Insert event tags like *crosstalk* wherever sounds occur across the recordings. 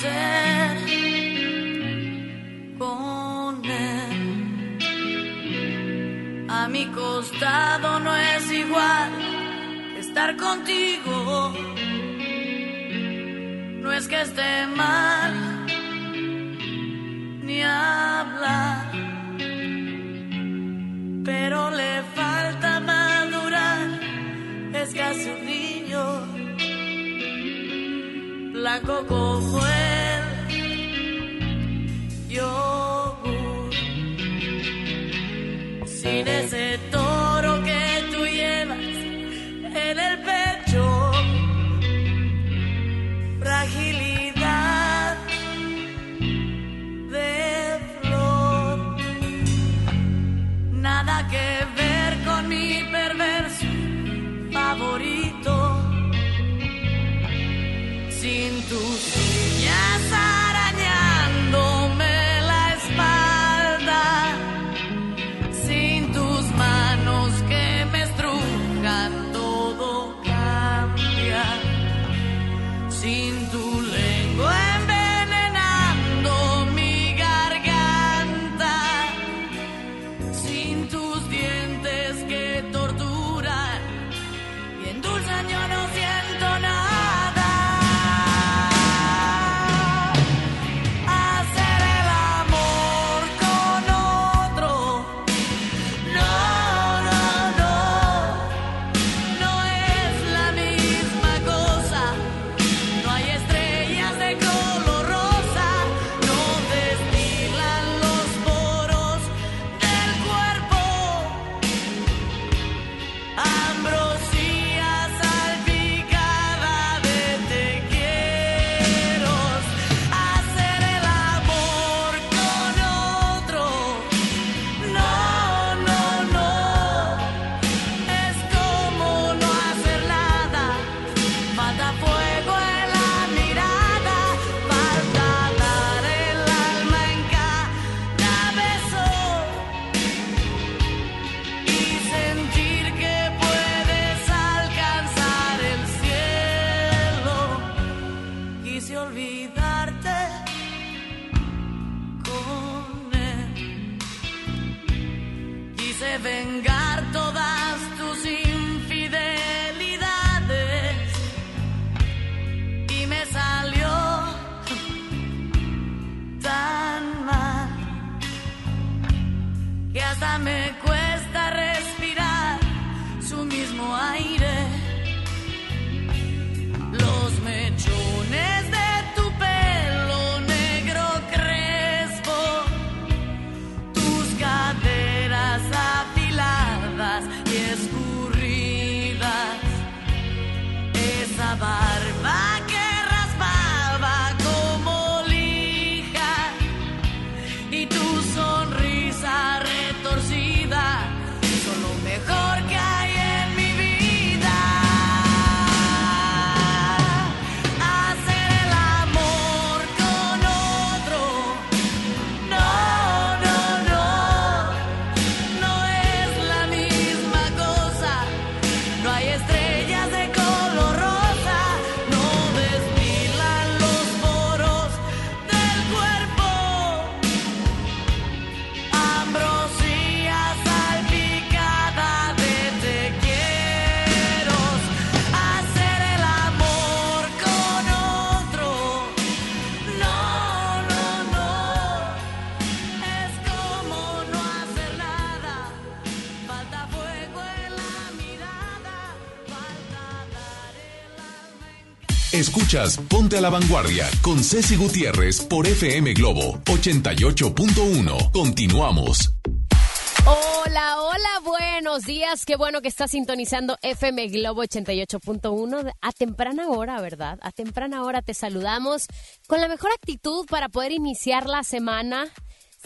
ser poner a mi costado no es igual estar contigo. No es que esté mal ni hablar pero le falta madurar. Es casi un flaco como el yogur. Sin ese toro que tú llevas en el pecho, fragilidad de flor, nada que ver con mi perverso favorito. Ponte a la Vanguardia con Ceci Gutiérrez por FM Globo 88.1. Continuamos. Hola, hola, buenos días. Qué bueno que estás sintonizando FM Globo 88.1 a temprana hora, ¿verdad? A temprana hora te saludamos con la mejor actitud para poder iniciar la semana.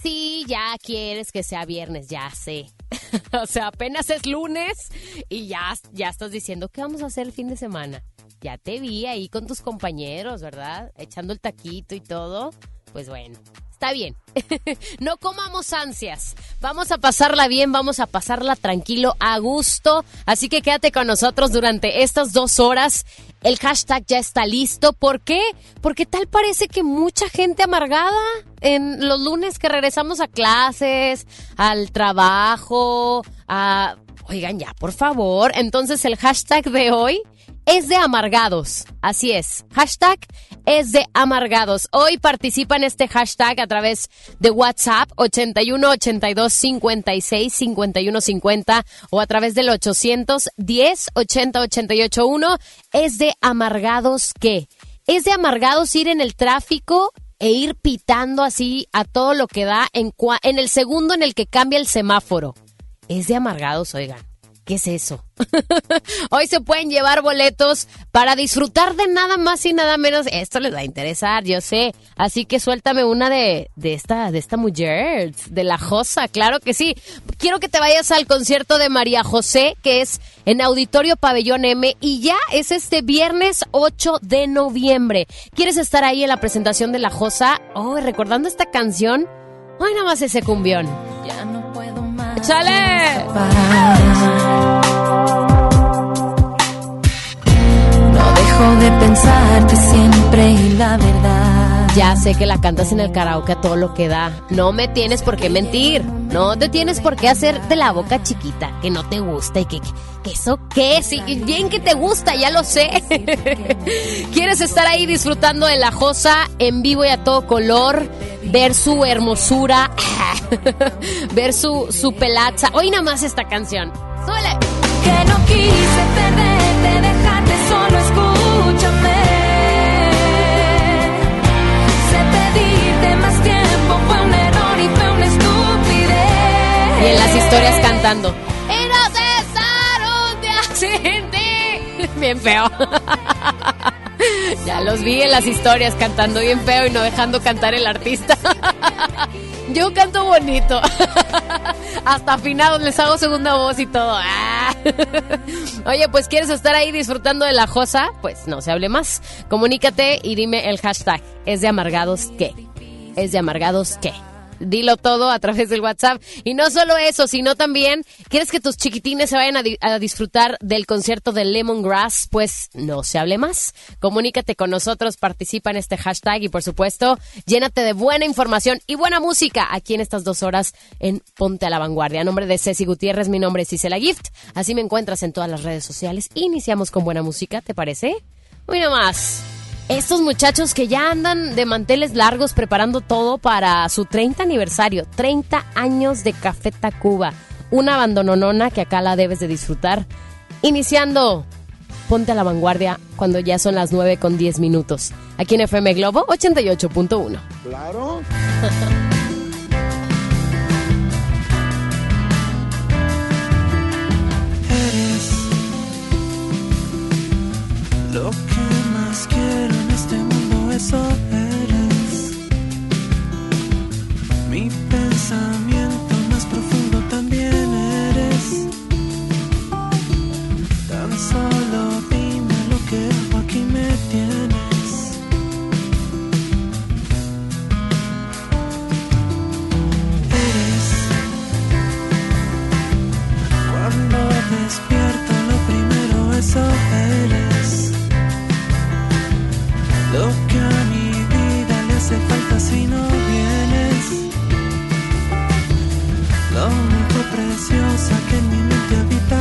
Sí, ya quieres que sea viernes, ya sé. *laughs* o sea, apenas es lunes y ya, ya estás diciendo qué vamos a hacer el fin de semana. Ya te vi ahí con tus compañeros, ¿verdad? Echando el taquito y todo. Pues bueno, está bien. *laughs* no comamos ansias. Vamos a pasarla bien, vamos a pasarla tranquilo, a gusto. Así que quédate con nosotros durante estas dos horas. El hashtag ya está listo. ¿Por qué? Porque tal parece que mucha gente amargada en los lunes que regresamos a clases, al trabajo, a... Oigan ya, por favor. Entonces el hashtag de hoy es de amargados. Así es. Hashtag es de amargados. Hoy participa en este hashtag a través de WhatsApp 81 82 56 51 50 o a través del 810 80 88 1. Es de amargados qué? Es de amargados ir en el tráfico e ir pitando así a todo lo que da en, en el segundo en el que cambia el semáforo. Es de amargados, oigan. ¿Qué es eso? *laughs* Hoy se pueden llevar boletos para disfrutar de nada más y nada menos. Esto les va a interesar, yo sé. Así que suéltame una de, de esta, de esta mujer, de la Josa, claro que sí. Quiero que te vayas al concierto de María José, que es en Auditorio Pabellón M, y ya es este viernes 8 de noviembre. ¿Quieres estar ahí en la presentación de la Josa? Oh, recordando esta canción. Ay, nada más ese cumbión. Ya. ¡Chale! No dejo de pensarte siempre y la verdad. Ya sé que la cantas en el karaoke a todo lo que da. No me tienes por qué mentir. No te tienes por qué hacerte la boca chiquita, que no te gusta y que, que eso qué, sí, bien que te gusta, ya lo sé. *laughs* ¿Quieres estar ahí disfrutando de la Josa en vivo y a todo color? Ver su hermosura, *laughs* ver su, su pelaza. Hoy nada más esta canción. ¡Súbele! Historias cantando. Y no cesar un día sin ti. *laughs* Bien feo. Ya los vi en las historias cantando bien feo y no dejando cantar el artista. *laughs* Yo canto bonito. *laughs* Hasta afinados les hago segunda voz y todo. Ah. Oye, pues ¿quieres estar ahí disfrutando de la josa? Pues no se hable más. Comunícate y dime el hashtag. ¿Es de amargados qué? ¿Es de amargados qué? Dilo todo a través del WhatsApp. Y no solo eso, sino también, ¿quieres que tus chiquitines se vayan a, di- a disfrutar del concierto de Lemongrass? Pues no se hable más. Comunícate con nosotros, participa en este hashtag y por supuesto, llénate de buena información y buena música aquí en estas dos horas en Ponte a la Vanguardia. A nombre de Ceci Gutiérrez, mi nombre es Isela Gift. Así me encuentras en todas las redes sociales. Iniciamos con buena música, ¿te parece? Muy más. Estos muchachos que ya andan de manteles largos preparando todo para su 30 aniversario, 30 años de Café Tacuba, una abandononona que acá la debes de disfrutar. Iniciando, ponte a la vanguardia cuando ya son las 9 con 10 minutos. Aquí en FM Globo 88.1. Claro. *laughs* Eres lo eres. Mi pensamiento más profundo también eres. Tan solo dime lo que hago, aquí me tienes. Eres cuando despierto lo primero eso eres Lo que a mi vida le hace falta si no vienes. Lo único preciosa que en mi mente habita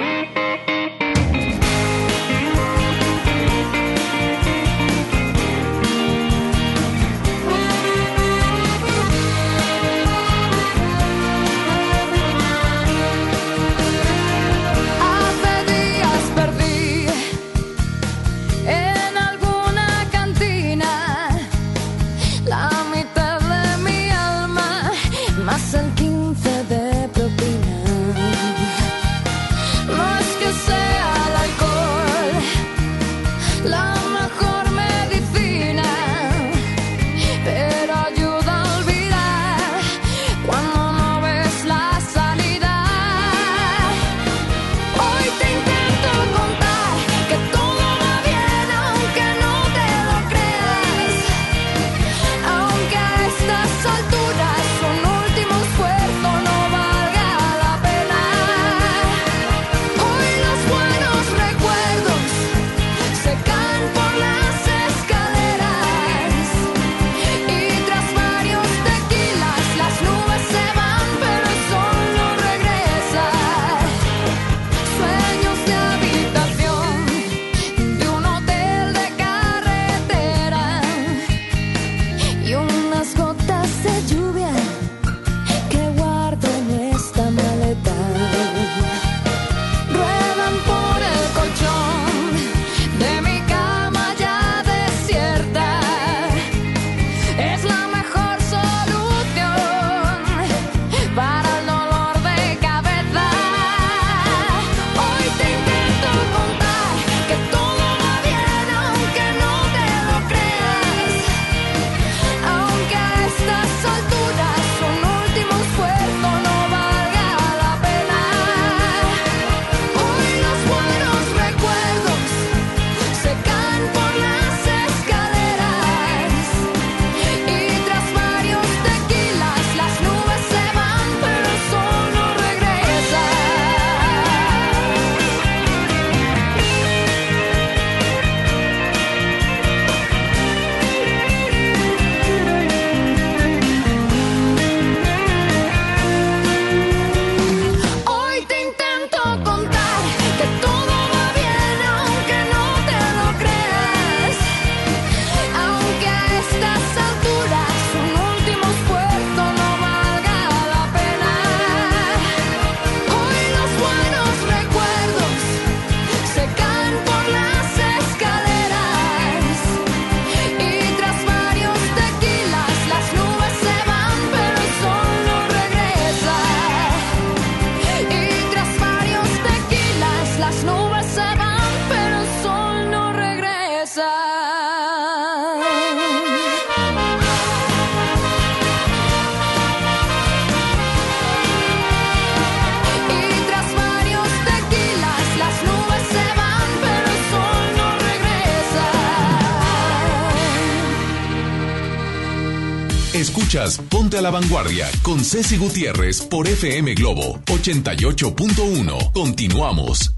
Ponte a la Vanguardia con Ceci Gutiérrez por FM Globo 88.1. Continuamos.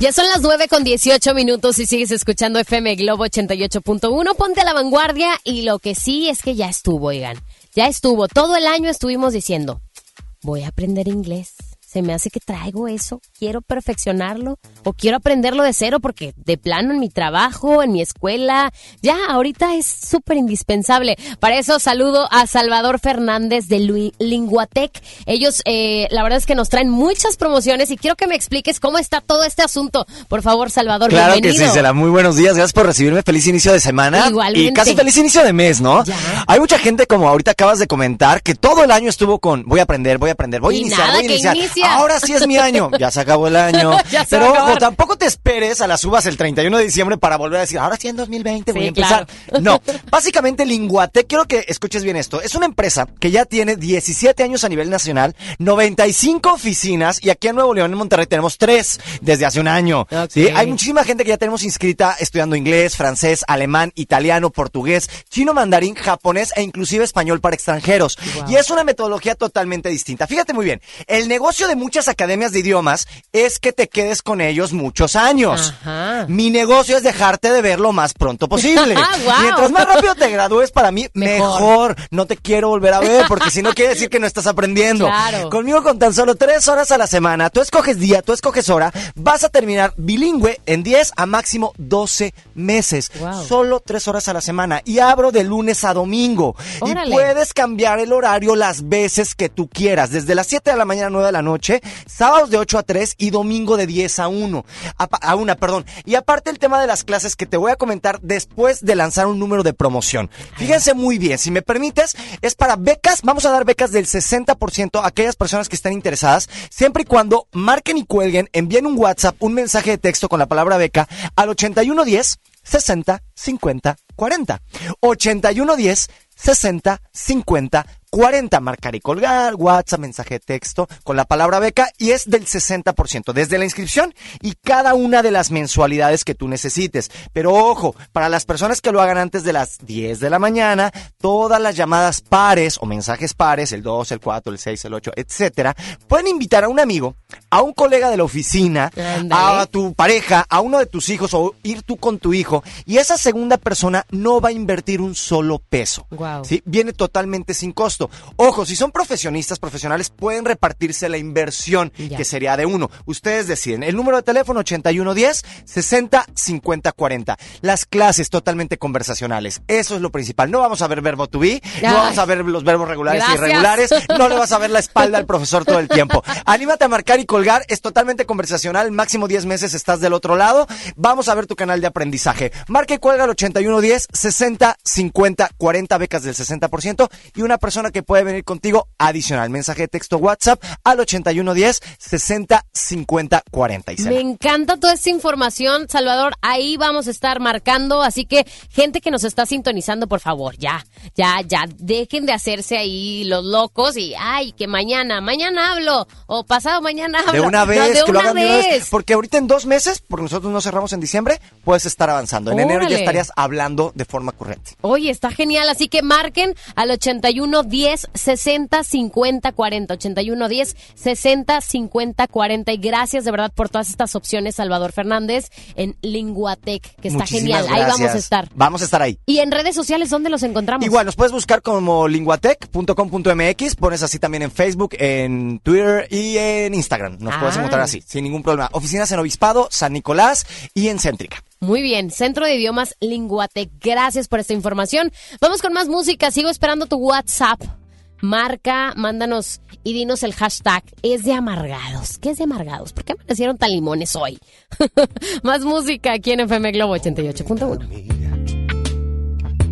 Ya son las 9 con 18 minutos y sigues escuchando FM Globo 88.1. Ponte a la vanguardia y lo que sí es que ya estuvo, oigan. Ya estuvo. Todo el año estuvimos diciendo, voy a aprender inglés. Se me hace que traigo eso, quiero perfeccionarlo o quiero aprenderlo de cero porque de plano en mi trabajo, en mi escuela, ya ahorita es súper indispensable. Para eso saludo a Salvador Fernández de Lu- Linguatec. Ellos, eh, la verdad es que nos traen muchas promociones y quiero que me expliques cómo está todo este asunto. Por favor, Salvador, Claro que bienvenido. sí, Cela. Muy buenos días. Gracias por recibirme. Feliz inicio de semana. Igualmente. Y casi feliz inicio de mes, ¿no? Ya. Hay mucha gente, como ahorita acabas de comentar, que todo el año estuvo con voy a aprender, voy a aprender, voy a Y iniciar, nada voy a que Ahora sí es mi año. Ya se acabó el año. *laughs* Ya se va Pero a ojo, tampoco te esperes a las uvas el 31 de diciembre para volver a decir, ahora sí en 2020 voy Sí, a empezar. claro. No. *laughs* Básicamente, Linguatec, quiero que escuches bien esto. Es una empresa que ya tiene 17 años a nivel nacional, 95 oficinas y aquí en Nuevo León, en Monterrey, tenemos tres desde hace un año. Ok. ¿sí? Hay muchísima gente que ya tenemos inscrita estudiando inglés, francés, alemán, italiano, portugués, chino, mandarín, japonés e inclusive español para extranjeros. Y es una metodología totalmente distinta. Fíjate muy bien, el negocio de muchas academias de idiomas es que te quedes con ellos muchos años. Ajá. Mi negocio es dejarte de ver lo más pronto posible. *laughs* Ah. Mientras más rápido te gradúes, para mí, Mejor. mejor. No te quiero volver a ver, porque si no quiere decir que no estás aprendiendo. Claro. Conmigo con tan solo tres horas a la semana, tú escoges día, tú escoges hora, vas a terminar bilingüe en 10 a máximo 12 meses. Wow. Solo tres horas a la semana. Y abro de lunes a domingo. Órale. Y puedes cambiar el horario las veces que tú quieras. Desde las 7 de la mañana a 9 de la noche, sábados de 8 a 3 y domingo de 10 a 1. A, a una, perdón. Y aparte el tema de las clases que te voy a comentar después de lanzar un número de promoción. Fíjense muy bien, si me permites, es para becas, vamos a dar becas del 60% a aquellas personas que estén interesadas, siempre y cuando marquen y cuelguen, envíen un WhatsApp, un mensaje de texto con la palabra beca al 8110 60 50 40. 8110 60 50 40. Marcar y colgar, WhatsApp, mensaje de texto con la palabra beca y es del 60% desde la inscripción y cada una de las mensualidades que tú necesites. Pero ojo, para las personas que lo hagan antes de las 10 de la mañana, todas las llamadas pares o mensajes pares, el 2, el 4, el 6, el 8, etcétera, pueden invitar a un amigo, a un colega de la oficina, a tu pareja, a uno de tus hijos o ir tú con tu hijo y esa segunda persona no va a invertir un solo peso. Guau. ¿sí? Viene totalmente sin costo. Ojo, si son profesionistas, profesionales, pueden repartirse la inversión, Ya. que sería de uno. Ustedes deciden. El número de teléfono 8110 60 50 40. Las clases totalmente conversacionales. Eso es lo principal. No vamos a ver verbo to be, Ay. no vamos a ver los verbos regulares Gracias. e irregulares, no le vas a ver la espalda al *laughs* profesor todo el tiempo. Anímate a marcar y colgar, es totalmente conversacional, máximo 10 meses estás del otro lado. Vamos a ver tu canal de aprendizaje. Marca y cuelga al 8110 60 50 40 becas del 60% y una persona que puede venir contigo adicional. Mensaje de texto WhatsApp al 8110 60 50 40. Isela. Me encanta toda esta información, Salvador. Ahí vamos a estar marcando. Así que, gente que nos está sintonizando, por favor, ya, ya, ya, dejen de hacerse ahí los locos y, ay, que mañana, mañana hablo, o pasado mañana hablo. De una No, vez, de que lo hagan de una vez. Porque ahorita en dos meses, porque nosotros no cerramos en diciembre, puedes estar avanzando. En enero ya estarías hablando de forma correcta. Oye, está genial, así que marquen al 81 10 60 50 40. 81 10 60 50 40. Y gracias de verdad por todas estas opciones, Salvador Fernández, en Linguatec, que está Muchísimas genial. Ahí vamos a estar. Vamos a estar ahí. Y en redes sociales, ¿dónde los encontramos? Igual, nos puedes buscar como linguatec.com.mx, pones así también en Facebook, en Twitter y en Instagram. Nos puedes Ah. encontrar así, sin ningún problema. Oficinas en Obispado, San Nicolás y en Céntrica. Muy bien, Centro de Idiomas Linguatec. Gracias por esta información. Vamos con más música. Sigo esperando tu WhatsApp. Marca, mándanos y dinos el hashtag. Es de amargados. ¿Qué es de amargados? ¿Por qué amanecieron tan limones hoy? *laughs* más música aquí en FM Globo 88.1.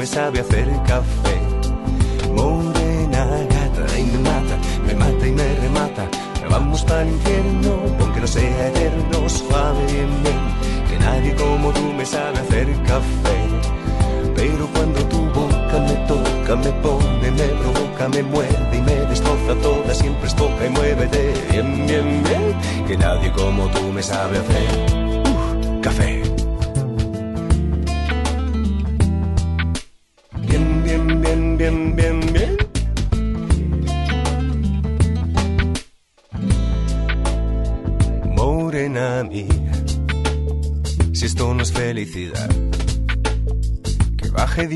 me sabe hacer café. Morena gata y me mata, me mata y me remata. Vamos para el infierno, aunque no sea eterno, suave bien, bien, que nadie como tú me sabe hacer café. Pero cuando tu boca me toca, me pone, me provoca, me muerde y me destroza toda, siempre es poca y muévete bien, bien, bien, que nadie como tú me sabe hacer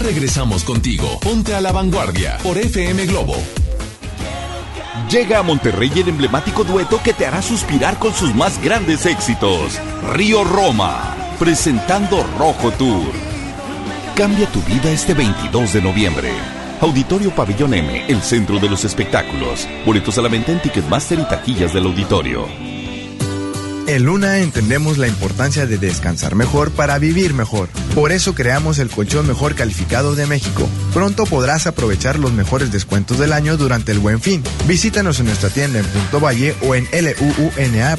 Regresamos contigo. Ponte a la vanguardia por FM Globo. Llega a Monterrey el emblemático dueto que te hará suspirar con sus más grandes éxitos. Río Roma, presentando Rojo Tour. Cambia tu vida este 22 de noviembre. Auditorio Pabellón M, el centro de los espectáculos. Boletos a la venta en Ticketmaster y taquillas del auditorio. En Luna entendemos la importancia de descansar mejor para vivir mejor. Por eso creamos el colchón mejor calificado de México. Pronto podrás aprovechar los mejores descuentos del año durante el Buen Fin. Visítanos en nuestra tienda en Punto Valle o en luuna.mx.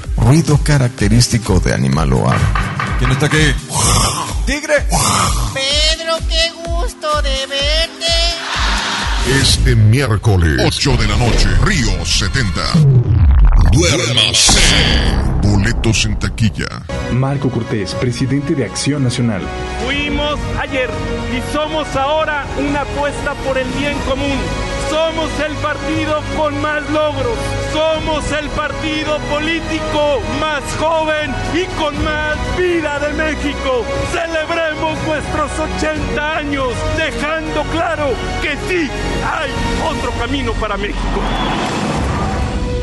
Ruido característico de animal loar. ¿Quién está aquí? ¡Tigre! Pedro, qué gusto de verte. Este miércoles, 8 de la noche, Río 70. Duérmase. Boletos en taquilla. Marco Cortés, presidente de Acción Nacional. Fuimos ayer y somos ahora una apuesta por el bien común. Somos el partido con más logros. Somos el partido político más joven y con más vida de México. Celebremos nuestros 80 años, dejando claro que sí hay otro camino para México.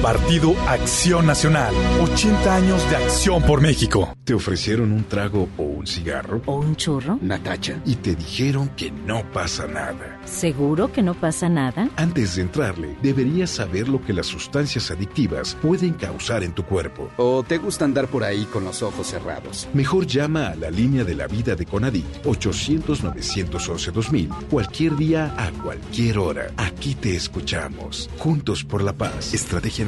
Partido Acción Nacional. 80 años de acción por México. ¿Te ofrecieron un trago o un cigarro? ¿O un churro? Natacha. Y te dijeron que no pasa nada. ¿Seguro que no pasa nada? Antes de entrarle, deberías saber lo que las sustancias adictivas pueden causar en tu cuerpo. ¿O te gusta andar por ahí con los ojos cerrados? Mejor llama a la línea de la vida de Conadic 800-911-2000 cualquier día a cualquier hora. Aquí te escuchamos. Juntos por la paz. Estrategia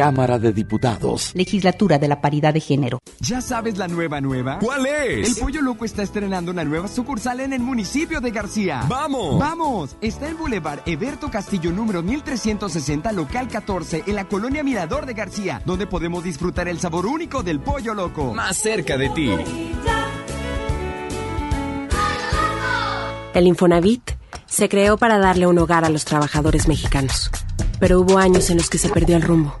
Cámara de Diputados. Legislatura de la Paridad de Género. ¿Ya sabes la nueva nueva? ¿Cuál es? El Pollo Loco está estrenando una nueva sucursal en el municipio de García. ¡Vamos! ¡Vamos! Está en Boulevard Eberto Castillo número 1360, local 14, en la colonia Mirador de García, donde podemos disfrutar el sabor único del Pollo Loco. Más cerca de ti. El Infonavit se creó para darle un hogar a los trabajadores mexicanos, pero hubo años en los que se perdió el rumbo.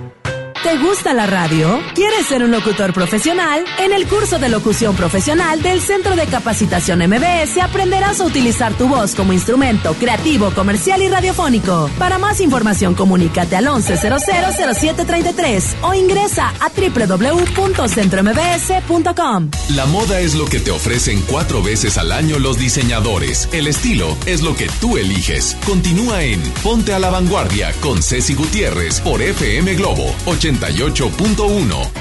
¿Te gusta la radio? ¿Quieres ser un locutor profesional? En el curso de locución profesional del Centro de Capacitación MBS aprenderás a utilizar tu voz como instrumento creativo, comercial y radiofónico. Para más información, comunícate al 11000733 o ingresa a www.centrombs.com. La moda es lo que te ofrecen cuatro veces al año los diseñadores. El estilo es lo que tú eliges. Continúa en Ponte a la Vanguardia con Ceci Gutiérrez por FM Globo 88.1.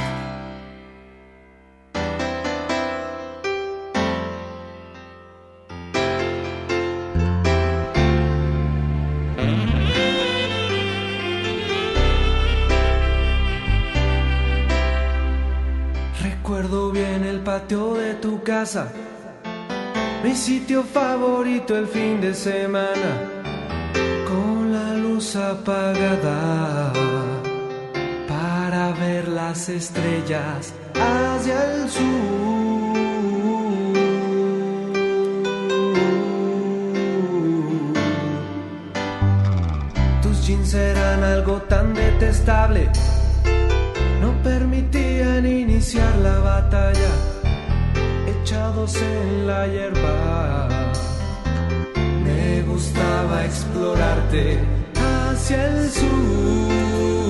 Recuerdo bien el patio de tu casa, mi sitio favorito el fin de semana, con la luz apagada ver las estrellas hacia el sur. Tus jeans eran algo tan detestable, no permitían iniciar la batalla, echados en la hierba. Me gustaba explorarte hacia el sur.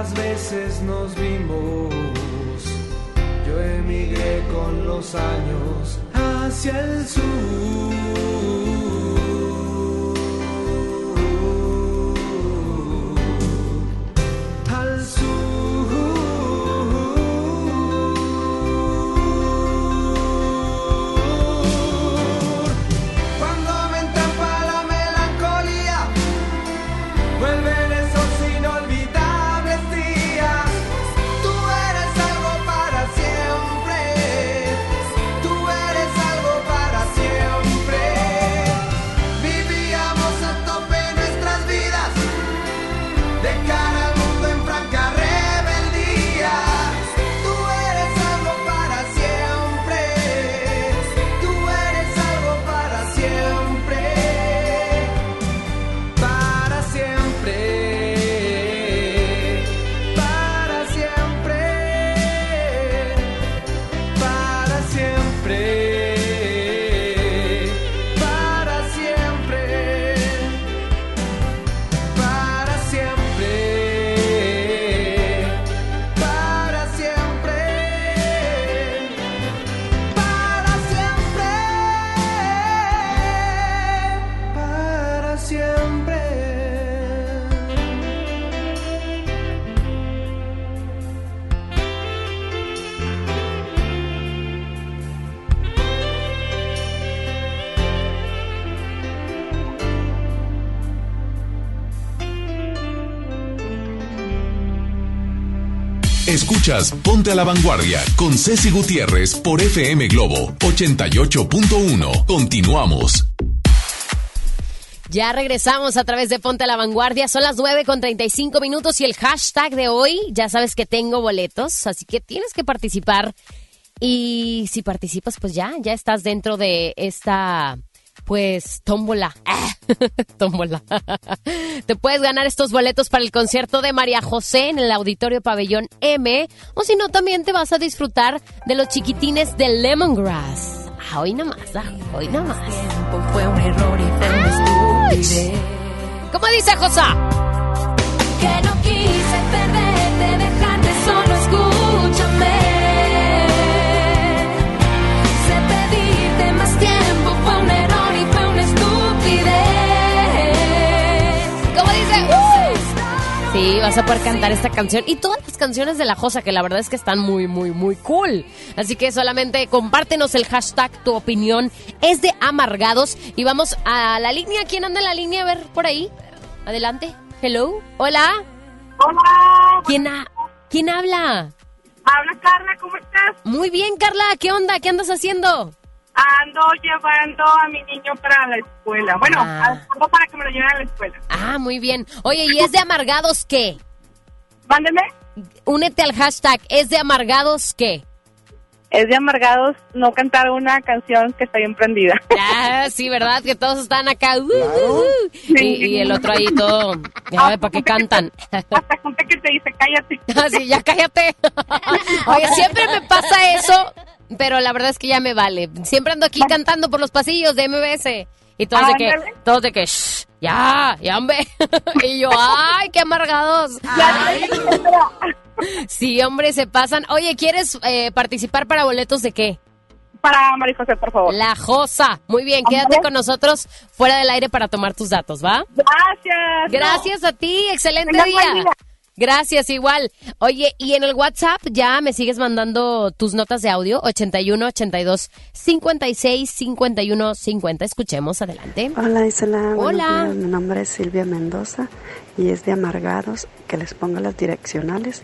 Pocas veces nos vimos. Yo emigré con los años hacia el sur. Ponte a la Vanguardia con Ceci Gutiérrez por FM Globo 88.1. Continuamos. Ya regresamos a través de Ponte a la Vanguardia. Son las 9 con 35 minutos y el hashtag de hoy, ya sabes que tengo boletos, así que tienes que participar. Y si participas, pues ya, ya estás dentro de esta, pues, tómbola. Ah, *laughs* tómbola. Te puedes ganar estos boletos para el concierto de María José en el Auditorio Pabellón M. O si no, también te vas a disfrutar de los chiquitines de Lemongrass. Ah, hoy nomás, ah, hoy nomás. Fue un error y fue. ¿Cómo dice Josa? Que no quise perderte, Sí, vas a poder cantar esta canción y todas las canciones de la Josa, que la verdad es que están muy, muy, muy cool. Así que solamente compártenos el hashtag, tu opinión es de amargados. Y vamos a la línea. ¿Quién anda en la línea? A ver, por ahí. Adelante. Hello. Hola. Hola. ¿Quién, ha- ¿Quién habla? Habla Carla, ¿cómo estás? Muy bien, Carla. ¿Qué onda? ¿Qué andas haciendo? Ando llevando a mi niño para la escuela. Bueno, Ah. ando para que me lo lleven a la escuela. Ah, muy bien. Oye, ¿y es de amargados qué? Mándeme. Únete al hashtag. ¿Es de amargados qué? Es de amargados no cantar una canción que está bien prendida. Ah, sí, ¿verdad? Que todos están acá. uh, uh, uh. Y, y el otro ahí todo. Ya, ¿para qué cantan? Hasta gente que te dice cállate. *laughs* Ah, sí, ya cállate. *laughs* Oye, siempre me pasa eso, pero la verdad es que ya me vale. Siempre ando aquí cantando por los pasillos de MBS. Y todos de que, Ándale. todos de que, "Shh, ya, ya, hombre. *laughs* y yo, ay, qué amargados. *laughs* *laughs* Sí, hombre, se pasan. Oye, ¿quieres eh, participar para boletos de qué? Para María José, por favor. La Josa. Muy bien, quédate con nosotros fuera del aire para tomar tus datos, ¿va? Gracias. Gracias a ti, excelente día. Gracias, igual. Oye, y en el WhatsApp ya me sigues mandando tus notas de audio, 81 82 56 51 50. Escuchemos, adelante. Hola Isela, Hola. días. mi nombre es Silvia Mendoza y es de Amargados que les ponga las direccionales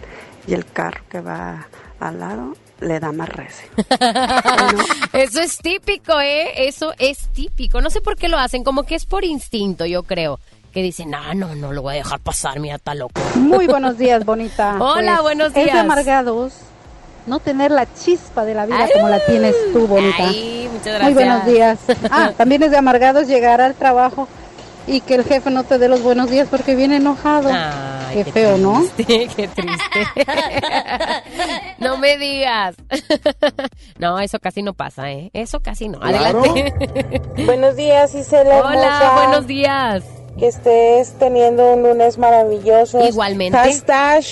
y el carro que va al lado le da más recio. *laughs* Eso es típico, ¿eh? Eso es típico. No sé por qué lo hacen, como que es por instinto, yo creo. Que dicen, no, no, no lo voy a dejar pasar, mira, está loco. Muy *laughs* buenos días, bonita. Hola, Pues, buenos Es de días. amargados no tener la chispa de la vida Ay. como la tienes tú, bonita. Ay, muchas Muy buenos gracias. días. *laughs* Ah, también es de amargados llegar al trabajo y que el jefe no te dé los buenos días porque viene enojado. Ah. Ay, Qué feo, ¿no? *laughs* qué triste. no me digas. no, eso casi no pasa, ¿eh? Eso casi no. Claro. Adelante. Buenos días, Isela Hola, hermosa. buenos días. Que estés teniendo un lunes maravilloso. Igualmente. Hashtag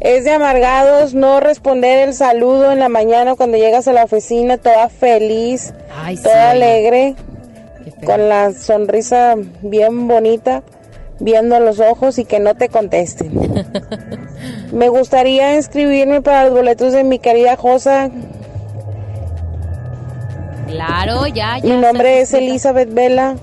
es de amargados no responder el saludo en la mañana cuando llegas a la oficina toda feliz, Ay, toda alegre, con la sonrisa bien bonita, viendo los ojos y que no te contesten. *laughs* Me gustaría inscribirme para los boletos de mi querida Josa. Claro, ya, ya. Mi nombre es. Elizabeth Vela.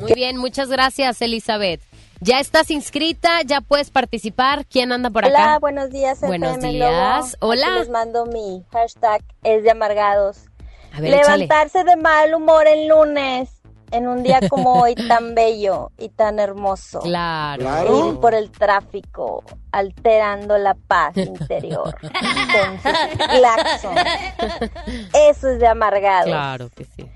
Muy bien, muchas gracias, Elizabeth. Ya estás inscrita, ya puedes participar. ¿Quién anda por acá? Hola, buenos días. Buenos FM días. Hola. Aquí les mando mi hashtag es de amargados. A ver, échale. Levantarse de mal humor el lunes en un día como hoy *laughs* tan bello y tan hermoso. Claro. Ir por el tráfico, alterando la paz interior con sus claxons. Eso es de amargados. Claro que sí.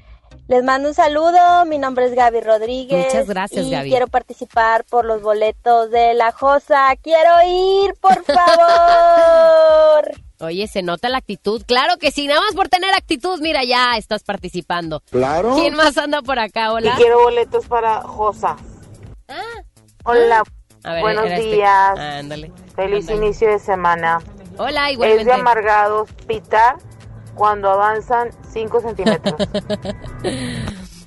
Les mando un saludo, mi nombre es Gaby Rodríguez. Muchas gracias, y Gaby. quiero participar por los boletos de la Josa. ¡Quiero ir, por *laughs* favor! Oye, se nota la actitud. Claro que sí, nada más por tener actitud, mira, ya estás participando. Claro. ¿Quién más anda por acá? Hola. Y quiero boletos para Josa. Hola, A ver, buenos este. días. Ándale. Feliz ándale. inicio de semana. Hola, Es igualmente. de amargados pitar cuando avanzan 5 centímetros.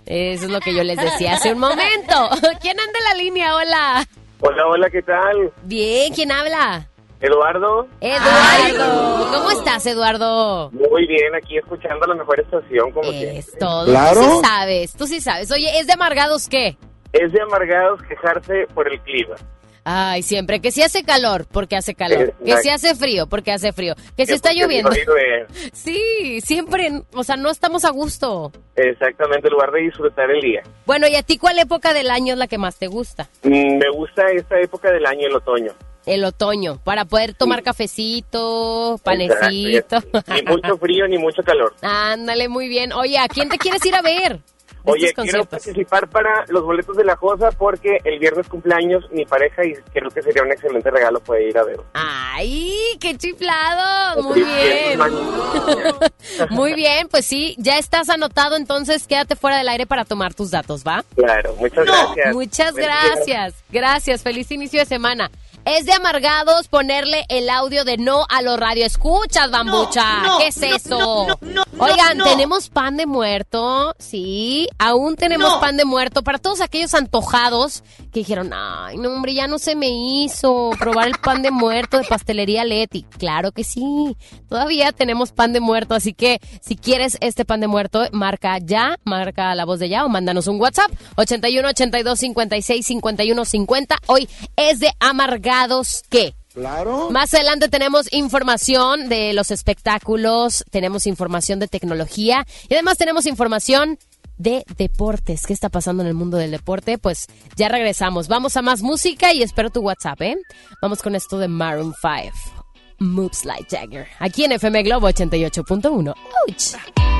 Eso es lo que yo les decía hace un momento. *laughs* ¿Quién anda en la línea? Hola. Hola, hola, ¿qué tal? Bien, ¿quién habla? Eduardo. Eduardo. ¿Cómo estás, Eduardo? Muy bien, aquí escuchando la mejor estación, como siempre. Es todo. Claro. Tú sí sabes, tú sí sabes. Oye, ¿es de amargados qué? Es de amargados quejarse por el clima. Ay, siempre. Que si hace calor, porque hace calor. Exacto. Que si hace frío, porque hace frío. Que si está lloviendo. *laughs* Sí, siempre. O sea, no estamos a gusto. Exactamente, en lugar de disfrutar el día. Bueno, ¿y a ti cuál época del año es la que más te gusta? Mm, Me gusta esta época del año, el otoño. El otoño, para poder tomar cafecito, panecito. Exacto. Ni mucho frío ni mucho calor. *laughs* Ándale, muy bien. Oye, ¿a quién te quieres ir a ver? Oye, quiero participar para los boletos de la Josa porque el viernes cumpleaños mi pareja y creo que sería un excelente regalo poder ir a ver. ¡Ay, qué chiflado! Muy bien. *laughs* Muy bien, pues sí, ya estás anotado, entonces quédate fuera del aire para tomar tus datos, ¿va? Claro, muchas gracias. Muchas gracias. Gracias. Feliz inicio de semana. Es de amargados ponerle el audio de no a los radioescuchas, bambucha. no, ¿Qué es no, eso? no, no, no, Oigan, tenemos pan de muerto. Sí, aún tenemos pan de muerto para todos aquellos antojados que dijeron, ay, no, hombre, ya no se me hizo probar el pan de muerto de pastelería Leti. Claro que sí. Todavía tenemos pan de muerto, así que si quieres este pan de muerto, marca ya, marca la voz de ya o mándanos un WhatsApp 81 82 56 51 50. Hoy es de amargados que Claro. más adelante tenemos información de los espectáculos, tenemos información de tecnología y además tenemos información de deportes. ¿Qué está pasando en el mundo del deporte? Pues ya regresamos. Vamos a más música y espero tu WhatsApp, ¿eh? Vamos con esto de Maroon 5. Moves like Jagger. Aquí en FM Globo 88.1. Ouch.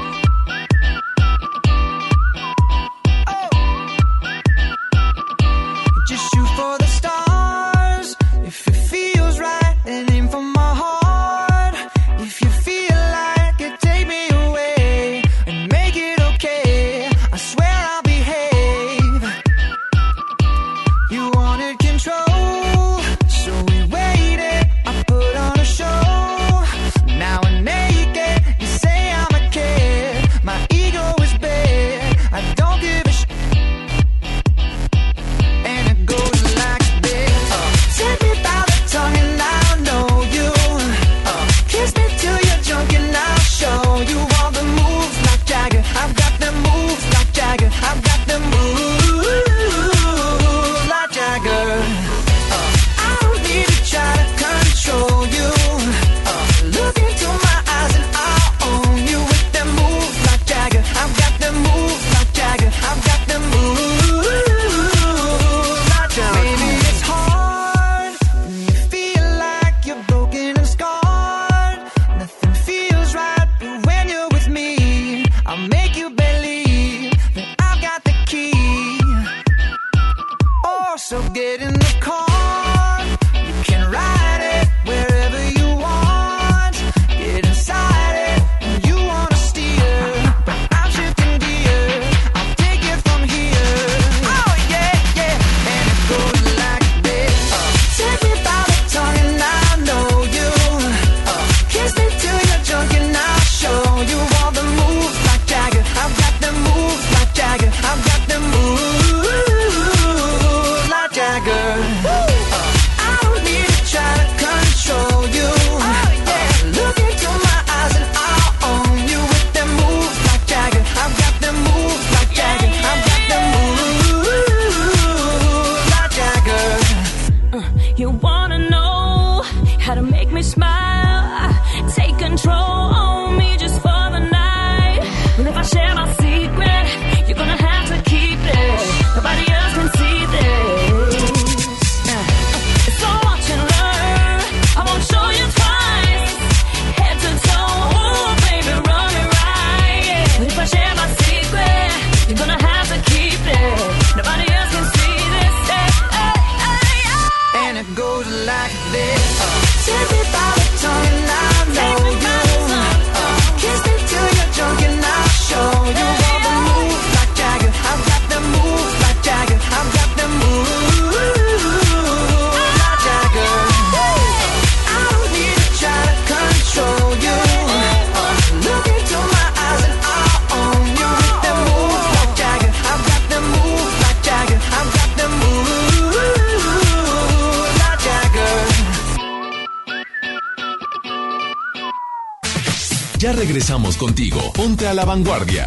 La vanguardia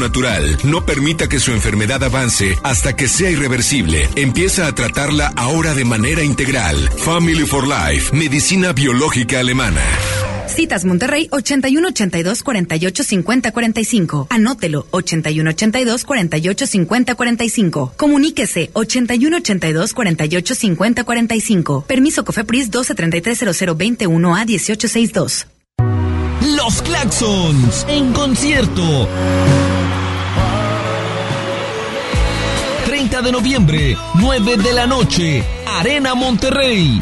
natural. No permita que su enfermedad avance hasta que sea irreversible. Empieza a tratarla ahora de manera integral. Family for Life, medicina biológica alemana. Citas Monterrey 81 82 48 50 45. Anótelo 81 82 48 50 45. Comuníquese 81 82 48 50 45. Permiso Cofepris 12 33 00 21 a 1862. Los Claxons en concierto. 30 de noviembre, 9 de la noche, Arena Monterrey.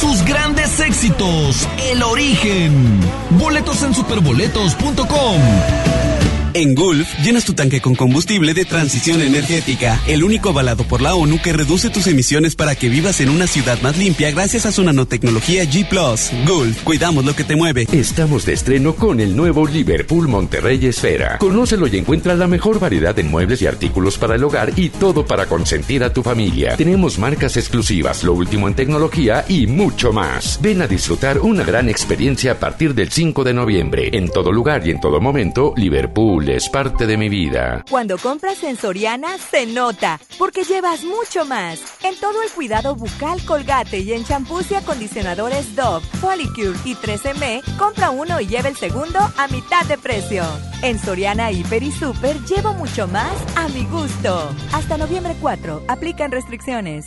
Sus grandes éxitos, El Origen. Boletos en superboletos.com. En Gulf, llenas tu tanque con combustible de transición energética, el único avalado por la ONU que reduce tus emisiones para que vivas en una ciudad más limpia gracias a su nanotecnología G ⁇ Gulf, cuidamos lo que te mueve. Estamos de estreno con el nuevo Liverpool Monterrey Esfera. Conócelo y encuentra la mejor variedad de muebles y artículos para el hogar y todo para consentir a tu familia. Tenemos marcas exclusivas, lo último en tecnología y mucho más. Ven a disfrutar una gran experiencia a partir del 5 de noviembre. En todo lugar y en todo momento, Liverpool es parte de mi vida. Cuando compras en Soriana, se nota, porque llevas mucho más. En todo el cuidado bucal Colgate y en champús y acondicionadores Dove, Polycure y 3M, compra uno y lleva el segundo a mitad de precio. En Soriana Hiper y Super llevo mucho más a mi gusto. Hasta noviembre 4, aplican restricciones.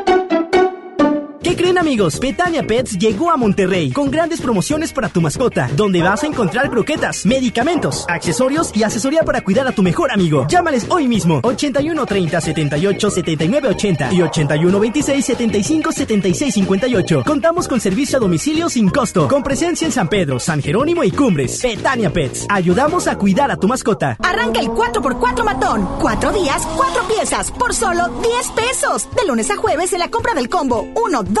¿Qué creen amigos? Petania Pets llegó a Monterrey con grandes promociones para tu mascota, donde vas a encontrar croquetas, medicamentos, accesorios y asesoría para cuidar a tu mejor amigo. Llámales hoy mismo 81 30 78 79 80 y 81 26 75 76 58. Contamos con servicio a domicilio sin costo, con presencia en San Pedro, San Jerónimo y Cumbres. Petania Pets, ayudamos a cuidar a tu mascota. Arranca el 4x4 matón. Cuatro días, cuatro piezas, por solo 10 pesos. De lunes a jueves en la compra del combo 1, 2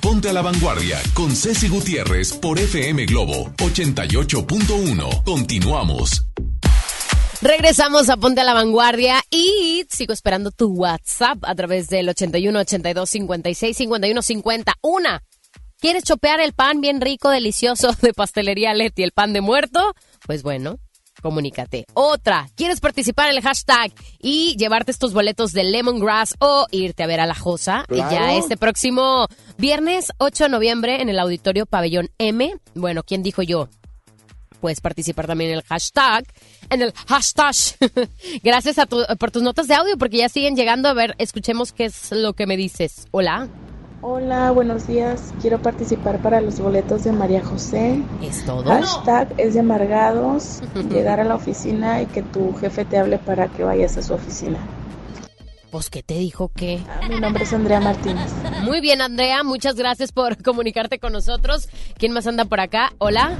Ponte a la Vanguardia con Ceci Gutiérrez por FM Globo 88.1. Continuamos. Regresamos a Ponte a la Vanguardia y sigo esperando tu WhatsApp a través del 81 82 56 51 50. Una, ¿quieres chopear el pan bien rico, delicioso de pastelería Leti, el pan de muerto? Pues bueno, comunícate. Otra, ¿quieres participar en el hashtag y llevarte estos boletos de Lemongrass o irte a ver a la Josa? Claro. Ya este próximo viernes 8 de noviembre en el Auditorio Pabellón M. Bueno, ¿quién dijo yo? Puedes participar también en el hashtag, en el hashtag. *laughs* Gracias a tu- por tus notas de audio porque ya siguen llegando. A ver, escuchemos qué es lo que me dices. Hola. Hola, buenos días. Quiero participar para los boletos de María José. ¿Es todo? Hashtag es de amargados. *laughs* llegar a la oficina y que tu jefe te hable para que vayas a su oficina. Pues, ¿qué te dijo que? Mi nombre es Andrea Martínez. Muy bien, Andrea. Muchas gracias por comunicarte con nosotros. ¿Quién más anda por acá? Hola.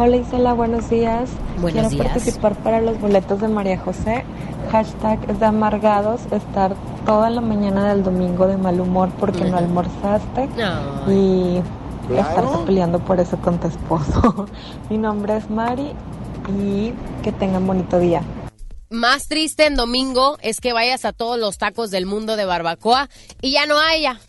Hola Isela, buenos días. Buenos Quiero días. participar para los boletos de María José. Hashtag es de amargados estar toda la mañana del domingo de mal humor porque no almorzaste y estarse peleando por eso con tu esposo. *laughs* Mi nombre es Mari y que tengan bonito día. Más triste en domingo es que vayas a todos los tacos del mundo de barbacoa y ya no haya.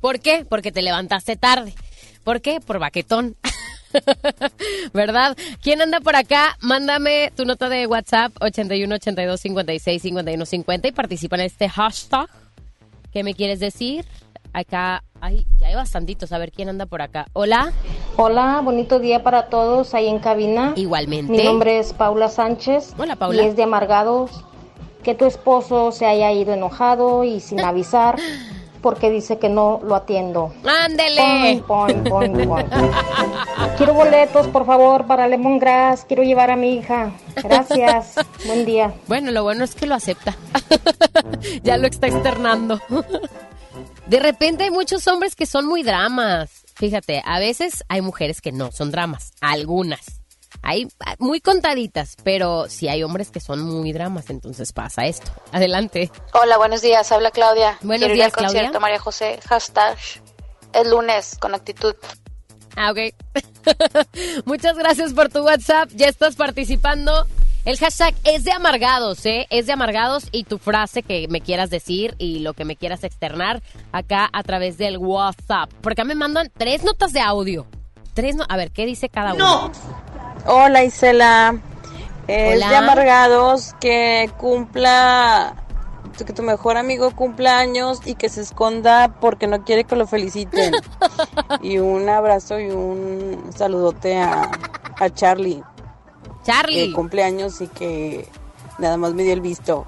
¿Por qué? Porque te levantaste tarde. ¿Por qué? Por baquetón. *laughs* *laughs* ¿Verdad? ¿Quién anda por acá? Mándame tu nota de WhatsApp 81 82 56 51 50 y participa en este hashtag. ¿Qué me quieres decir? Acá, ay, ya hay bastantitos. A ver quién anda por acá. Hola. Hola, bonito día para todos ahí en cabina. Igualmente. Mi nombre es Paula Sánchez. Hola, Paula. Y es de amargados que tu esposo se haya ido enojado y sin *laughs* avisar porque dice que no lo atiendo. ¡Ándele! Pon, pon, pon, pon. *laughs* Quiero boletos, por favor, para Lemongrass. Quiero llevar a mi hija. Gracias. *laughs* Buen día. Bueno, lo bueno es que lo acepta. *laughs* ya lo está externando. De repente hay muchos hombres que son muy dramas. Fíjate, a veces hay mujeres que no son dramas. Algunas. Hay ah, muy contaditas, pero sí hay hombres que son muy dramas, entonces pasa esto. Adelante. Hola, buenos días. Habla Claudia. Buenos Quiero ir días, al concierto Claudia. María José. Hashtag el lunes con actitud. Ah, ok. *laughs* Muchas gracias por tu WhatsApp. Ya estás participando. El hashtag es de amargados, ¿eh? Es de amargados y tu frase que me quieras decir y lo que me quieras externar acá a través del WhatsApp. Porque acá me mandan tres notas de audio. Tres no A ver, ¿qué dice cada uno? Hola Isela, es Hola. de amargados que cumpla, que tu mejor amigo cumpla años y que se esconda porque no quiere que lo feliciten. *laughs* y un abrazo y un saludote a, a Charlie. Charlie. Que cumple años y que nada más me dio el visto.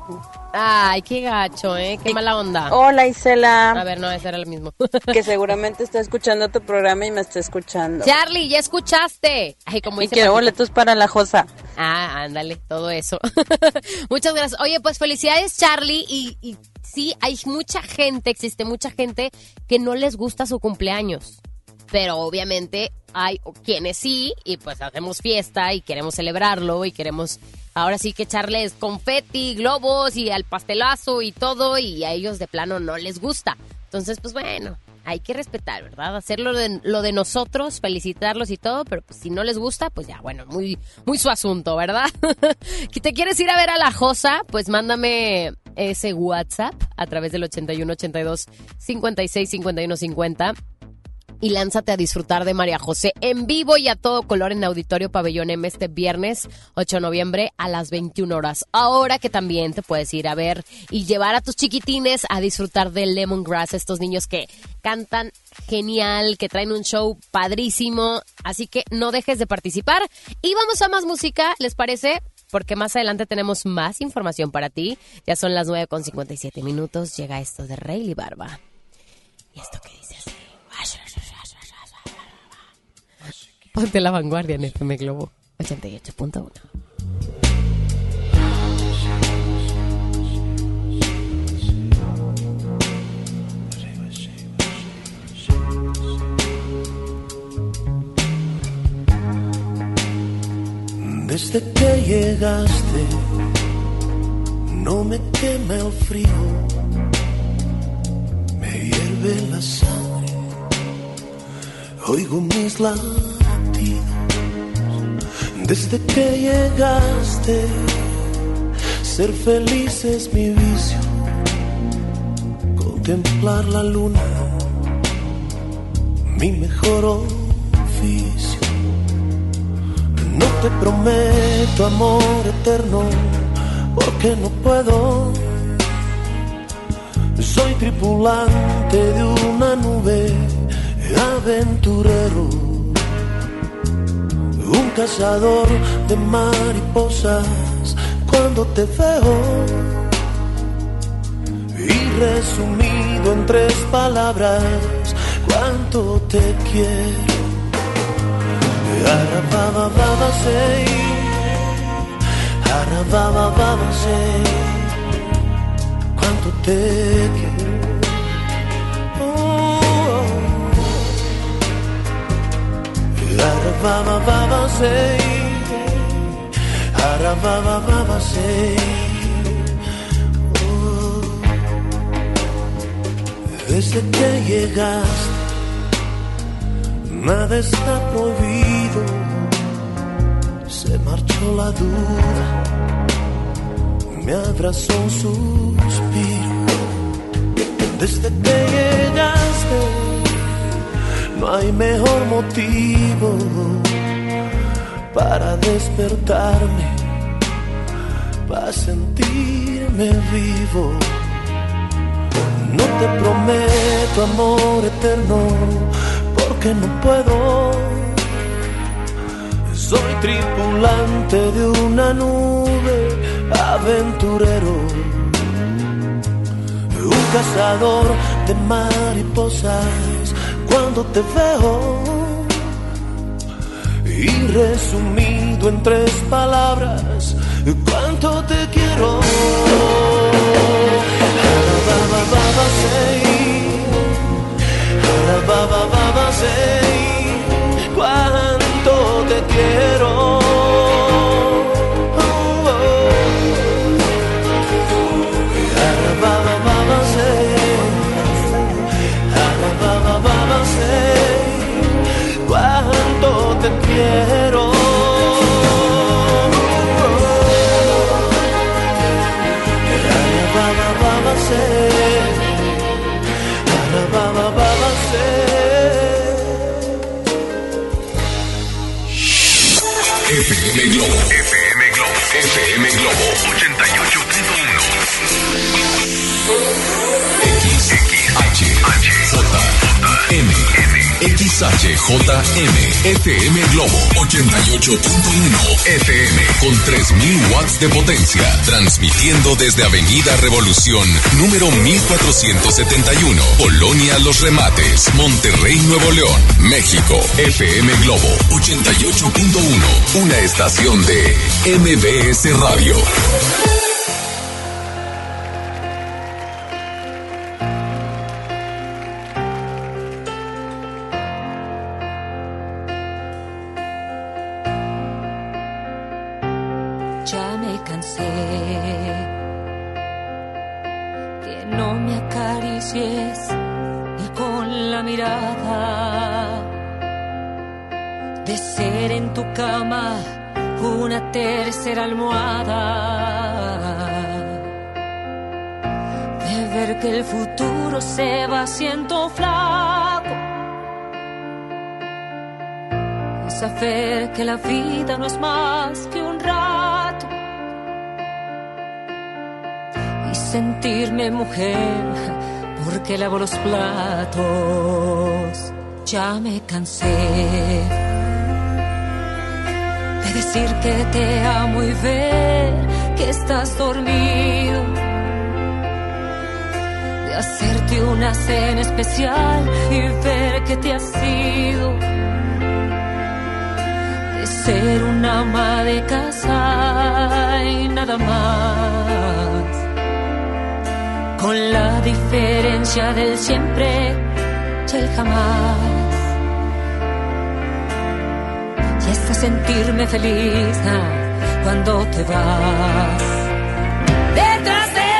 Ay, qué gacho, ¿eh? Qué mala onda. Hola Isela. A ver, no, ese era el mismo. que seguramente está escuchando tu programa y me está escuchando. Charlie, ya escuchaste. Ay, como y quiero boletos para la Josa. Ah, ándale, todo eso. *laughs* Muchas gracias. Oye, pues felicidades, Charlie. Y, y sí, hay mucha gente, existe mucha gente que no les gusta su cumpleaños. Pero obviamente hay quienes sí, y pues hacemos fiesta y queremos celebrarlo y queremos ahora sí que echarles confeti, globos y al pastelazo y todo, y a ellos de plano no les gusta. Entonces, pues bueno, hay que respetar, ¿verdad? Hacerlo de, lo de nosotros, felicitarlos y todo, pero pues si no les gusta, pues ya, bueno, muy, muy su asunto, ¿verdad? *laughs* que te quieres ir a ver a la Josa, pues mándame ese WhatsApp a través del 81 82 56 51 50 y lánzate a disfrutar de María José en vivo y a todo color en Auditorio Pabellón M este viernes 8 de noviembre a las 21 horas. Ahora que también te puedes ir a ver y llevar a tus chiquitines a disfrutar de Lemongrass, estos niños que cantan genial, que traen un show padrísimo, así que no dejes de participar. Y vamos a más música, ¿les parece? Porque más adelante tenemos más información para ti. Ya son las 9 con 57 minutos. Llega esto de Rayleigh Barba. Y esto que dice. Ponte la vanguardia en FM Globo 88.1. Desde que llegaste, no me quema el frío, me hierve la sangre, oigo mis latidos. Desde que llegaste, ser feliz es mi vicio, contemplar la luna, mi mejor oficio. No te prometo amor eterno, porque no puedo. Soy tripulante de una nube, aventurero, cazador de mariposas. Cuando te veo, y resumido en tres palabras, cuánto te quiero. Arababa baba say Arababa baba say Cuánto te quiero Arababa baba say Arababa baba say. Desde que llegaste Nada está prohibido, se marchó la duda, me abrazó un suspiro. Desde que llegaste, no hay mejor motivo para despertarme, para sentirme vivo. No te prometo amor eterno porque no puedo. Soy tripulante de una nube, aventurero, un cazador de mariposas. Cuando te veo, y resumido en tres palabras, cuánto te quiero. Te quiero. XHJM. FM Globo 88.1. FM con 3000 watts de potencia. Transmitiendo desde Avenida Revolución, número 1471. Colonia Los Remates, Monterrey, Nuevo León, México. FM Globo 88.1. Una estación de MBS Radio. Sentirme mujer porque lavo los platos. Ya me cansé de decir que te amo y ver que estás dormido. De hacerte una cena especial y ver que te has ido. De ser una ama de casa y nada más. Con la diferencia del siempre y el jamás. Y hasta sentirme feliz ah, cuando te vas. Detrás de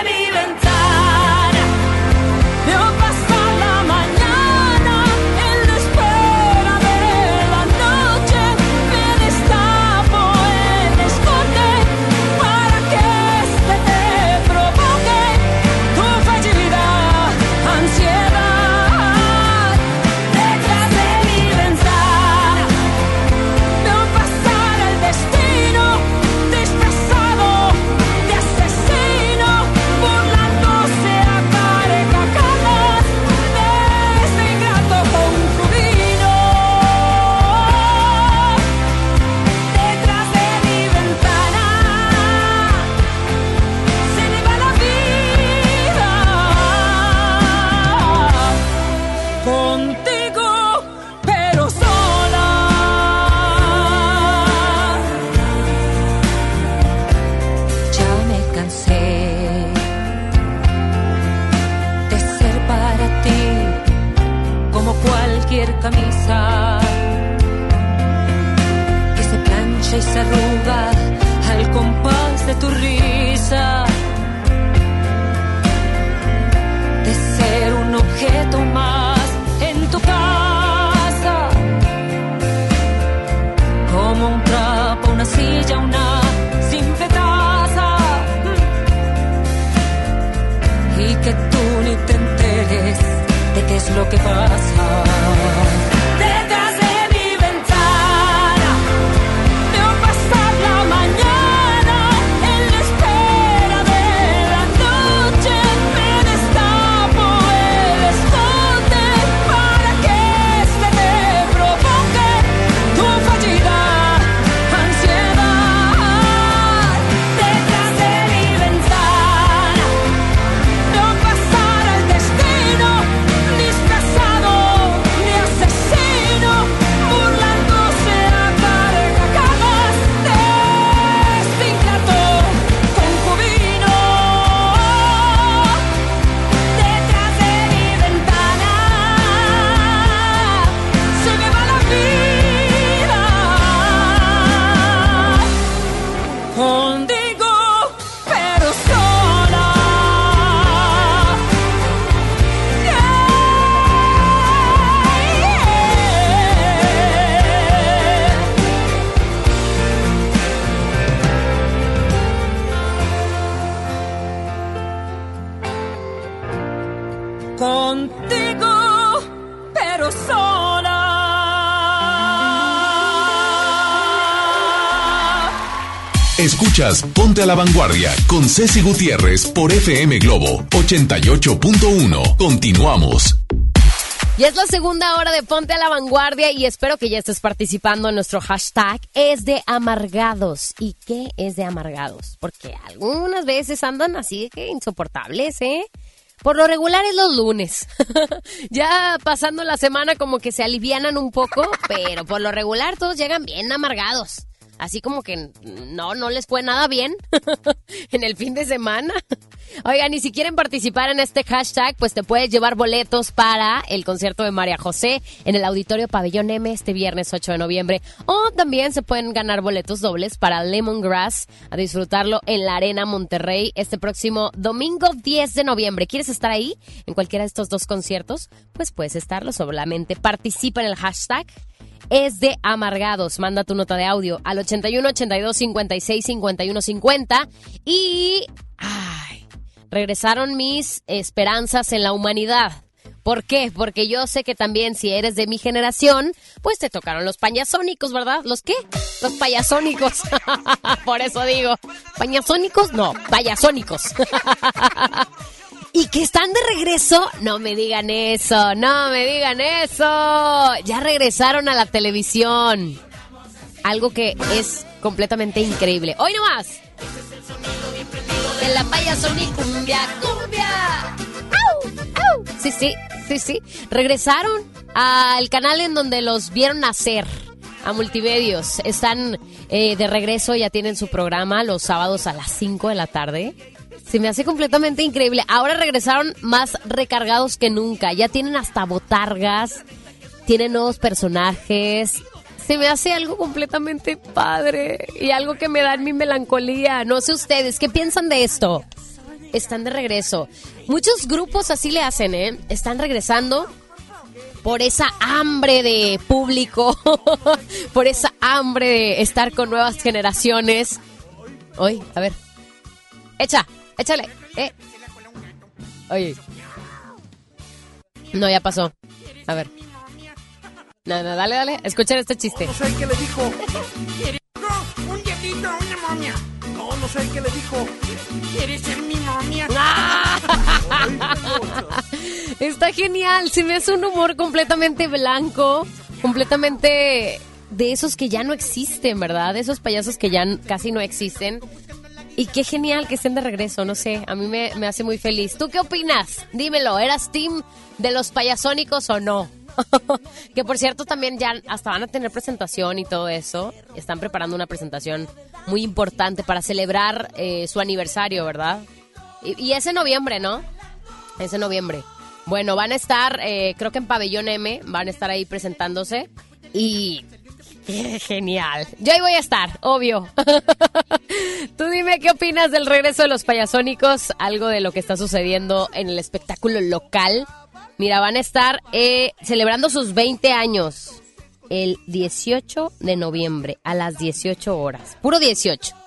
Ponte a la Vanguardia con Ceci Gutiérrez por FM Globo 88.1. Continuamos. Y es la segunda hora de Ponte a la Vanguardia y espero que ya estés participando en nuestro hashtag es de amargados. ¿Y qué es de amargados? Porque algunas veces andan así que insoportables, ¿eh? Por lo regular es los lunes. *laughs* ya pasando la semana como que se alivianan un poco, pero por lo regular todos llegan bien amargados. Así como que no, no les fue nada bien *laughs* en el fin de semana. *laughs* Oigan, y si quieren participar en este hashtag, pues te puedes llevar boletos para el concierto de María José en el Auditorio Pabellón M este viernes 8 de noviembre. O también se pueden ganar boletos dobles para Lemongrass a disfrutarlo en la Arena Monterrey este próximo domingo 10 de noviembre. ¿Quieres estar ahí en cualquiera de estos dos conciertos? Pues puedes estarlo, solamente participa en el hashtag es de amargados. Manda tu nota de audio al 81 82 56 51 50 y ay, regresaron mis esperanzas en la humanidad. ¿Por qué? Porque yo sé que también si eres de mi generación, pues te tocaron los payasónicos, ¿verdad? ¿Los qué? Los payasónicos. *laughs* Por eso digo, ¿payasónicos? No, payasónicos. *laughs* ¿Y que están de regreso? No me digan eso, no me digan eso. Ya regresaron a la televisión. Algo que es completamente increíble. Hoy nomás. En la payasonicumbia, cumbia. ¡Au! ¡Au! Sí, sí, sí, sí. Regresaron al canal en donde los vieron nacer. A Multimedios. Están eh, de regreso, ya tienen su programa los sábados a las 5 de la tarde. Se me hace completamente increíble. Ahora regresaron más recargados que nunca. Ya tienen hasta botargas, tienen nuevos personajes. Se me hace algo completamente padre y algo que me da mi melancolía. No sé ustedes, ¿qué piensan de esto? Están de regreso. Muchos grupos así le hacen, ¿eh? Están regresando por esa hambre de público, *laughs* por esa hambre de estar con nuevas generaciones. Hoy, a ver. Echa, échale. Eh. Oye. No, ya pasó. A ver. No, no, dale, dale. Escuchen este chiste. No sé qué le dijo. Un diablito, una momia. No, no sé qué le dijo. ¿Quieres ser mi momia? *laughs* Está genial. Se me hace un humor completamente blanco, completamente de esos que ya no existen, ¿verdad? De esos payasos que ya casi no existen. Y qué genial que estén de regreso, no sé, a mí me, me hace muy feliz. ¿Tú qué opinas? Dímelo, ¿eras team de los payasónicos o no? *laughs* que por cierto también ya hasta van a tener presentación y todo eso. Están preparando una presentación muy importante para celebrar eh, su aniversario, ¿verdad? Y, y noviembre, ¿no? Es en noviembre. Bueno, van a estar, eh, creo que en Pabellón M, van a estar ahí presentándose. Y *laughs* Genial. Yo ahí voy a estar, obvio. *laughs* Tú dime qué opinas del regreso de los payasónicos, algo de lo que está sucediendo en el espectáculo local. Mira, van a estar eh, celebrando sus 20 años el 18 de noviembre a las 18 horas. Puro 18.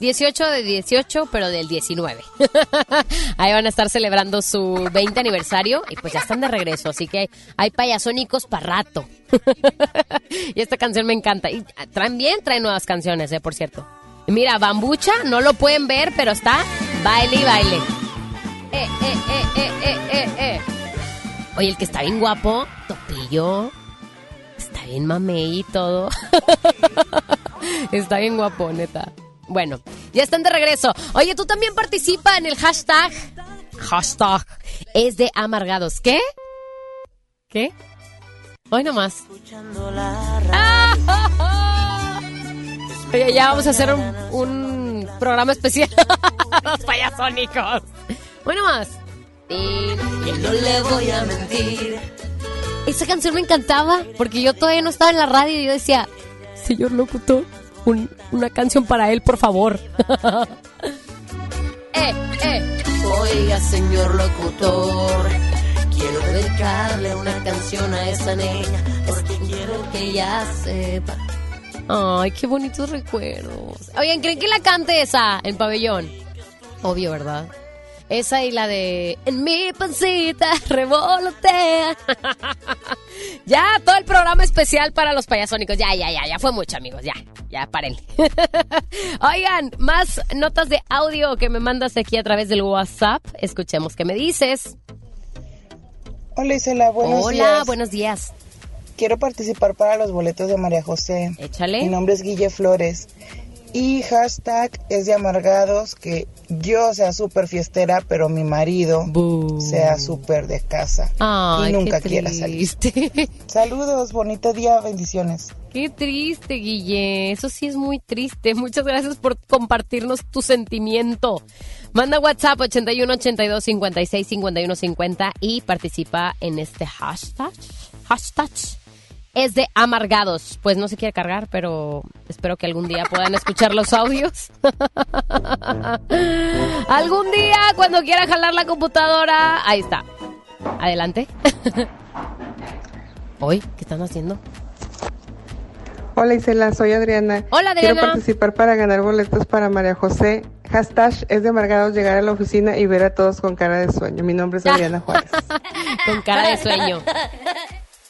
18 de 18, pero del 19. *laughs* Ahí van a estar celebrando su 20 aniversario y pues ya están de regreso, así que hay payasónicos para rato. *laughs* y esta canción me encanta. Y también trae nuevas canciones, eh, por cierto. Mira, Bambucha, no lo pueden ver, pero está baile y baile. Eh, eh, eh, eh, eh, eh, eh. Oye, el que está bien guapo, Topillo. Está bien mamey y todo. *laughs* está bien guapo, neta. Bueno, ya están de regreso. Oye, tú también participa en el hashtag. Hashtag es de amargados. ¿Qué? ¿Qué? Hoy nomás. Oye, ya vamos a hacer un, un programa especial. *laughs* Los payasónicos. Bueno más. Y no le voy a mentir. Esa canción me encantaba porque yo todavía no estaba en la radio y yo decía, señor locutor, un, una canción para él, por favor. *laughs* eh, eh. Oiga, señor locutor, quiero dedicarle una canción a esa niña porque quiero que ella sepa. Ay, qué bonitos recuerdos. Oigan, ¿creen que la cante esa en pabellón? Obvio, ¿verdad? Esa y la de En mi pancita revolotea. *laughs* ya, todo el programa especial para los payasónicos. Ya, ya, ya, ya fue mucho, amigos. Ya, ya, paren. *laughs* Oigan, más notas de audio que me mandas aquí a través del WhatsApp. Escuchemos qué me dices. Hola Isela, buenos Hola, días. buenos días. Quiero participar para los boletos de María José. Échale. Mi nombre es Guille Flores. Y hashtag es de amargados que yo sea súper fiestera, pero mi marido sea súper de casa. Ay, y nunca quiera salir. *laughs* Saludos, bonito día, bendiciones. Qué triste, Guille. Eso sí es muy triste. Muchas gracias por compartirnos tu sentimiento. Manda WhatsApp 81 82 56 51 50 y participa en este hashtag. Hashtag es de amargados. Pues no se quiere cargar, pero espero que algún día puedan escuchar los audios. *laughs* algún día, cuando quiera jalar la computadora. Ahí está. Adelante. *laughs* Hoy, ¿qué están haciendo? Hola Isela, soy Adriana. Hola, Quiero Adriana. participar para ganar boletos para María José. Hashtag es de amargados llegar a la oficina y ver a todos con cara de sueño. Mi nombre es *laughs* Adriana Juárez. con cara de sueño.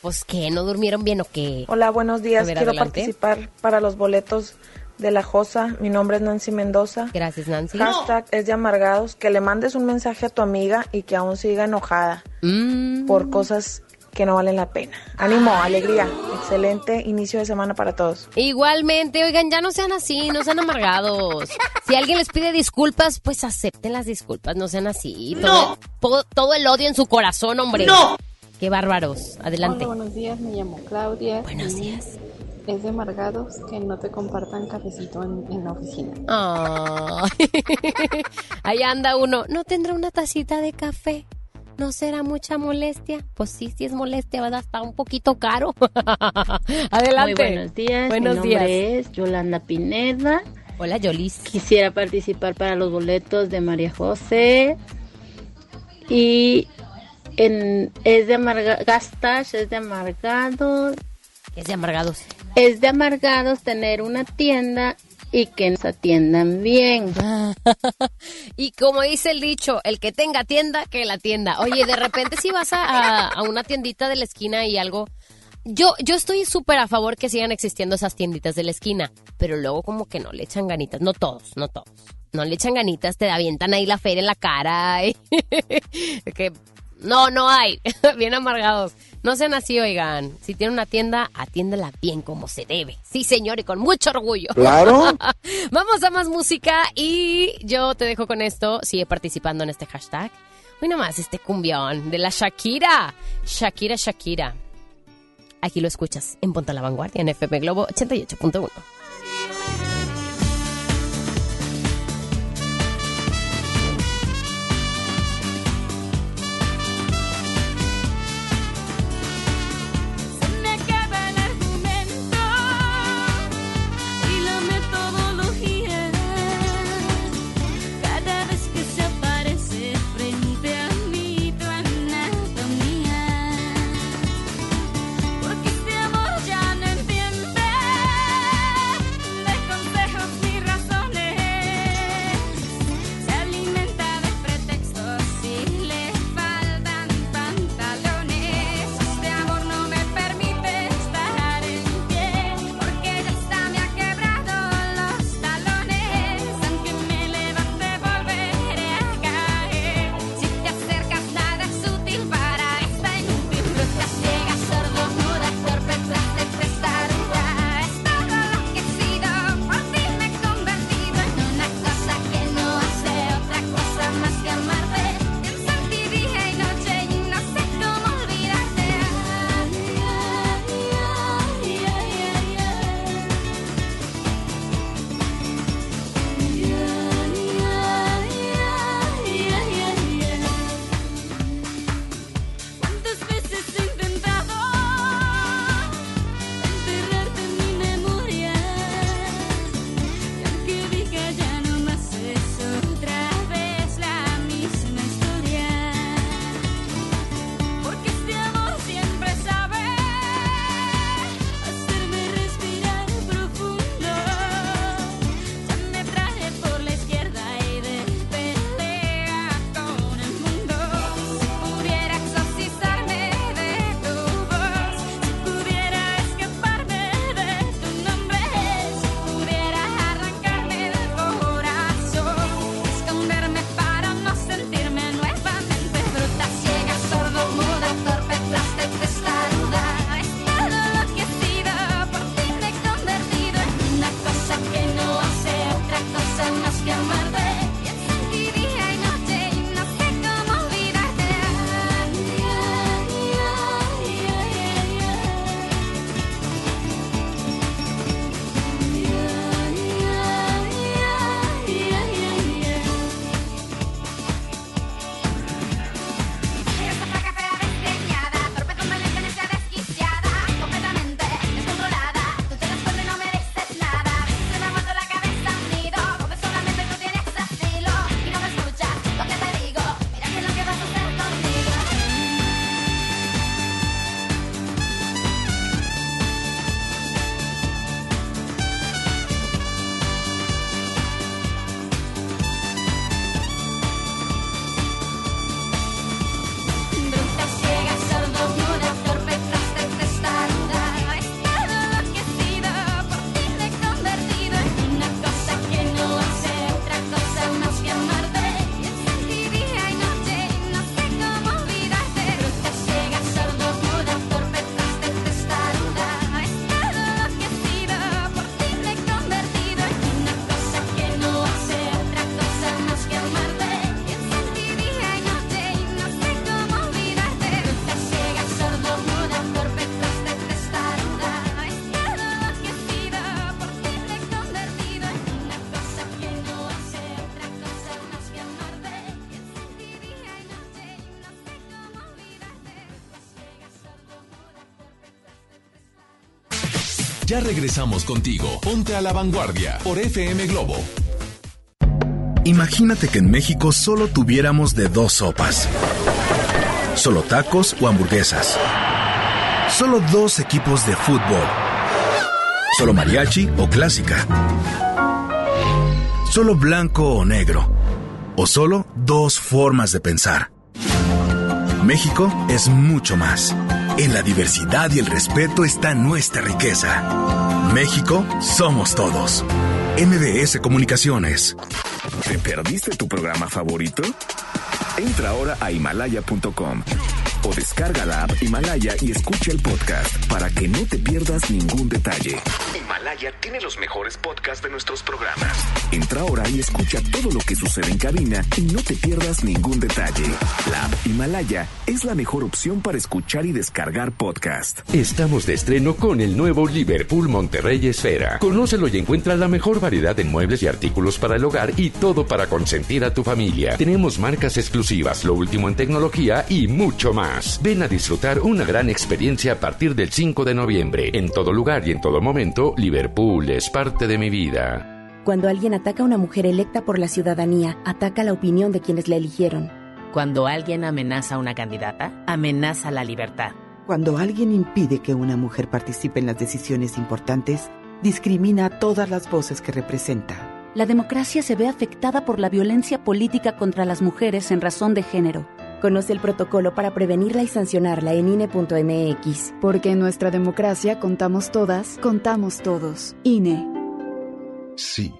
Pues que no durmieron bien o qué. Hola, buenos días. Quiero participar para los boletos de la Josa. Mi nombre es Nancy Mendoza. Gracias, Nancy. Hashtag es de amargados. Que le mandes un mensaje a tu amiga y que aún siga enojada Mm. por cosas que no valen la pena. Ánimo, alegría. Excelente inicio de semana para todos. Igualmente, oigan, ya no sean así, no sean amargados. Si alguien les pide disculpas, pues acepten las disculpas, no sean así. Todo, todo, todo el odio en su corazón, hombre. ¡No! Qué bárbaros. Adelante. Hola, buenos días, me llamo Claudia. Buenos días. Es de amargados que no te compartan cafecito en, en la oficina. Ay. *laughs* Ahí anda uno. ¿No tendrá una tacita de café? ¿No será mucha molestia? Pues sí, sí es molestia, ¿verdad? Está un poquito caro. *laughs* Adelante. Muy buenos días. Buenos Mi nombre días. es Yolanda Pineda. Hola, Yolis. Quisiera participar para los boletos de María José. Y en, es de amarga, Gastash, es de amargados. Es de amargados. Es de amargados tener una tienda y que nos atiendan bien. *laughs* Y como dice el dicho, el que tenga tienda, que la tienda. Oye, de repente si vas a, a- a una tiendita de la esquina y algo... Yo, yo estoy súper a favor que sigan existiendo esas tienditas de la esquina, pero luego como que no le echan ganitas. No todos, no todos. No le echan ganitas, te avientan ahí la feria en la cara. *laughs* que no, no hay. *laughs* bien amargados. No sean así, oigan. Si tienen una tienda, atiéndela bien como se debe. Sí, señor, y con mucho orgullo. Claro. *laughs* Vamos a más música y yo te dejo con esto. Sigue participando en este hashtag. Hoy nomás este cumbión de la Shakira. Shakira, Shakira. Aquí lo escuchas en Ponta la Vanguardia en FM Globo 88.1. Ya regresamos contigo. Ponte a la vanguardia por FM Globo. Imagínate que en México solo tuviéramos de dos sopas. Solo tacos o hamburguesas. Solo dos equipos de fútbol. Solo mariachi o clásica. Solo blanco o negro. O solo dos formas de pensar. México es mucho más. En la diversidad y el respeto está nuestra riqueza. México somos todos. MBS Comunicaciones. ¿Te perdiste tu programa favorito? Entra ahora a himalaya.com o descarga la app Himalaya y escucha el podcast para que no te pierdas ningún detalle. Himalaya tiene los mejores podcasts de nuestros programas. Entra ahora y escucha todo lo que sucede en cabina y no te pierdas ningún detalle. La app Himalaya es la mejor opción para escuchar y descargar podcast. Estamos de estreno con el nuevo Liverpool Monterrey Esfera. Conócelo y encuentra la mejor variedad en muebles y artículos para el hogar y todo para consentir a tu familia. Tenemos marcas exclusivas, lo último en tecnología y mucho más. Ven a disfrutar una gran experiencia a partir del 5 de noviembre. En todo lugar y en todo momento, Liverpool es parte de mi vida. Cuando alguien ataca a una mujer electa por la ciudadanía, ataca la opinión de quienes la eligieron. Cuando alguien amenaza a una candidata, amenaza la libertad. Cuando alguien impide que una mujer participe en las decisiones importantes, discrimina a todas las voces que representa. La democracia se ve afectada por la violencia política contra las mujeres en razón de género. Conoce el protocolo para prevenirla y sancionarla en INE.mx. Porque en nuestra democracia contamos todas, contamos todos. INE. Sí.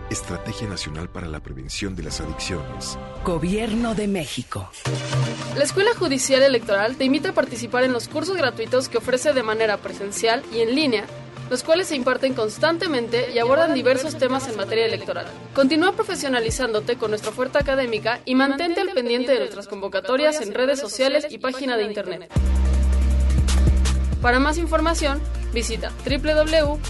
Estrategia Nacional para la Prevención de las Adicciones. Gobierno de México. La Escuela Judicial Electoral te invita a participar en los cursos gratuitos que ofrece de manera presencial y en línea, los cuales se imparten constantemente y abordan diversos temas en materia electoral. Continúa profesionalizándote con nuestra oferta académica y mantente al pendiente de nuestras convocatorias en redes sociales y página de internet. Para más información, visita www.te.gov.mx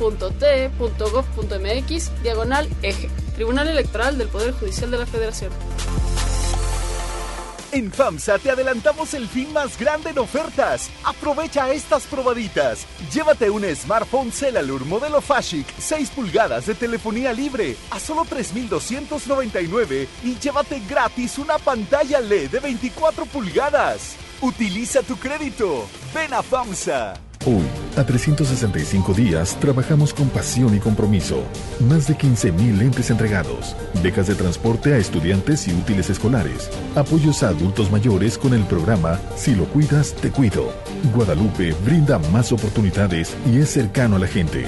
diagonal eje, Tribunal Electoral del Poder Judicial de la Federación. En FAMSA te adelantamos el fin más grande en ofertas. Aprovecha estas probaditas. Llévate un smartphone Celalur modelo Fashic 6 pulgadas de telefonía libre a solo 3.299 y llévate gratis una pantalla LED de 24 pulgadas. Utiliza tu crédito. Ven a FAMSA. Hoy, a 365 días, trabajamos con pasión y compromiso. Más de 15.000 lentes entregados, becas de transporte a estudiantes y útiles escolares, apoyos a adultos mayores con el programa Si lo cuidas, te cuido. Guadalupe brinda más oportunidades y es cercano a la gente.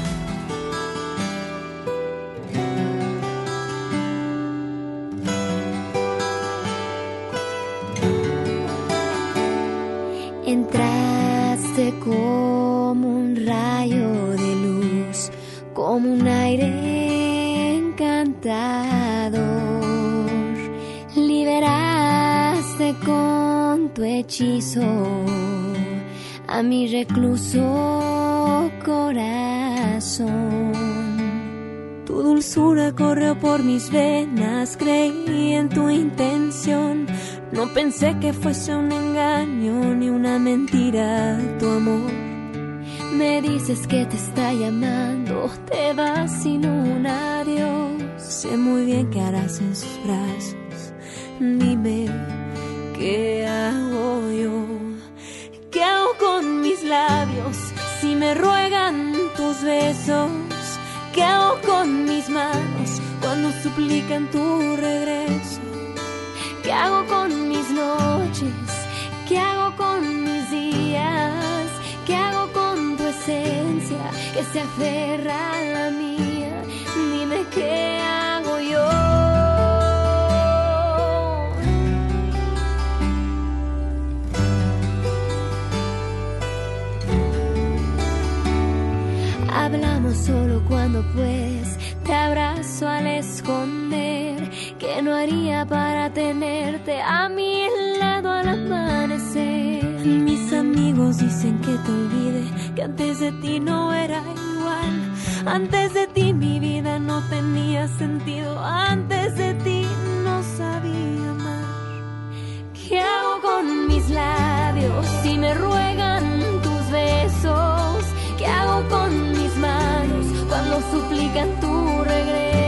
pensé que fuese un engaño ni una mentira tu amor. Me dices que te está llamando, te vas sin un adiós. Sé muy bien que harás en sus brazos. Dime, ¿qué hago yo? ¿Qué hago con mis labios si me ruegan tus besos? ¿Qué hago con mis manos cuando suplican tu se aferra a la mía? Dime qué hago yo. Hablamos solo cuando puedes, te abrazo al esconder, que no haría para tenerte a mi lado al amanecer. Mis amigos dicen que te que antes de ti no era igual, antes de ti mi vida no tenía sentido, antes de ti no sabía amar. ¿Qué hago con mis labios si me ruegan tus besos? ¿Qué hago con mis manos cuando suplican tu regreso?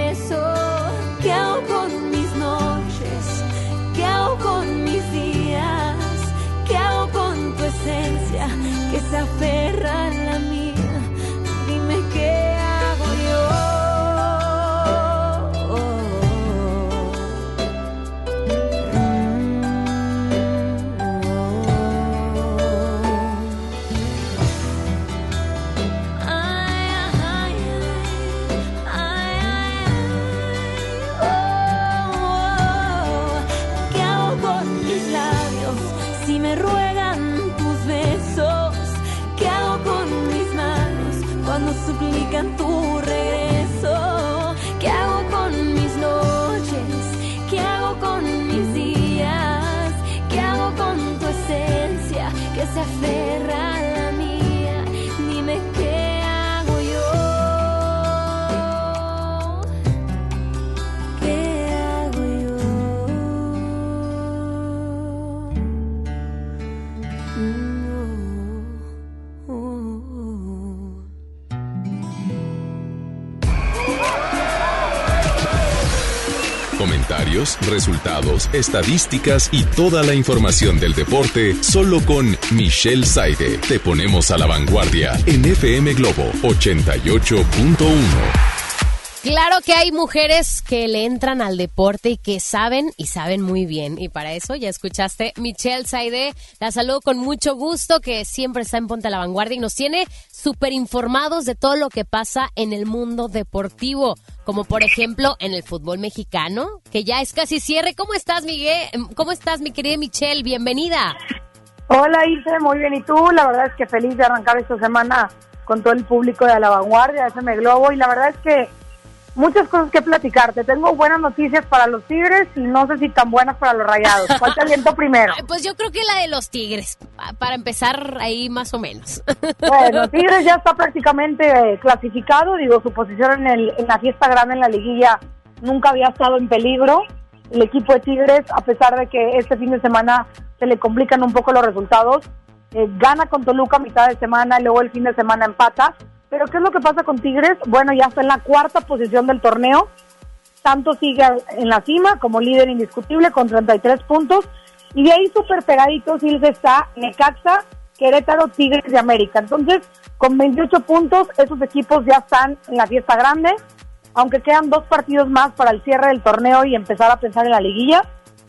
Resultados, estadísticas y toda la información del deporte solo con Michelle Saide. Te ponemos a la vanguardia en FM Globo 88.1. Claro que hay mujeres que le entran al deporte y que saben y saben muy bien. Y para eso ya escuchaste Michelle Saide. La saludo con mucho gusto, que siempre está en Ponte a la Vanguardia y nos tiene súper informados de todo lo que pasa en el mundo deportivo. Como por ejemplo en el fútbol mexicano, que ya es casi cierre. ¿Cómo estás, Miguel? ¿Cómo estás, mi querida Michelle? Bienvenida. Hola Ilse, muy bien. ¿Y tú? La verdad es que feliz de arrancar esta semana con todo el público de La Vanguardia, FM Globo. Y la verdad es que muchas cosas que platicarte. Tengo buenas noticias para los Tigres y no sé si tan buenas para los Rayados. ¿Cuál te aliento *laughs* primero? Pues yo creo que la de los Tigres, pa- para empezar ahí más o menos. *laughs* Bueno, Tigres ya está prácticamente eh, clasificado. Digo, su posición en, el, en la fiesta grande en la liguilla nunca había estado en peligro. El equipo de Tigres, a pesar de que este fin de semana se le complican un poco los resultados, eh, gana con Toluca a mitad de semana y luego el fin de semana empata. Pero ¿qué es lo que pasa con Tigres? Bueno, ya está en la cuarta posición del torneo. Santos sigue en la cima como líder indiscutible con 33 puntos. Y de ahí súper pegaditos Ilse está Necaxa, Querétaro, Tigres de América. Entonces, con 28 puntos, esos equipos ya están en la fiesta grande. Aunque quedan dos partidos más para el cierre del torneo y empezar a pensar en la liguilla,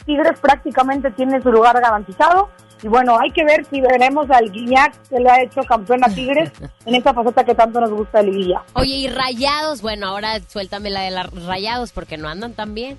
Tigres prácticamente tiene su lugar garantizado. Y bueno, hay que ver si veremos al Guiñac que le ha hecho campeón a Tigres *laughs* en esta faceta que tanto nos gusta de liguilla. Oye, y Rayados, bueno, ahora suéltame la de los Rayados porque no andan tan bien.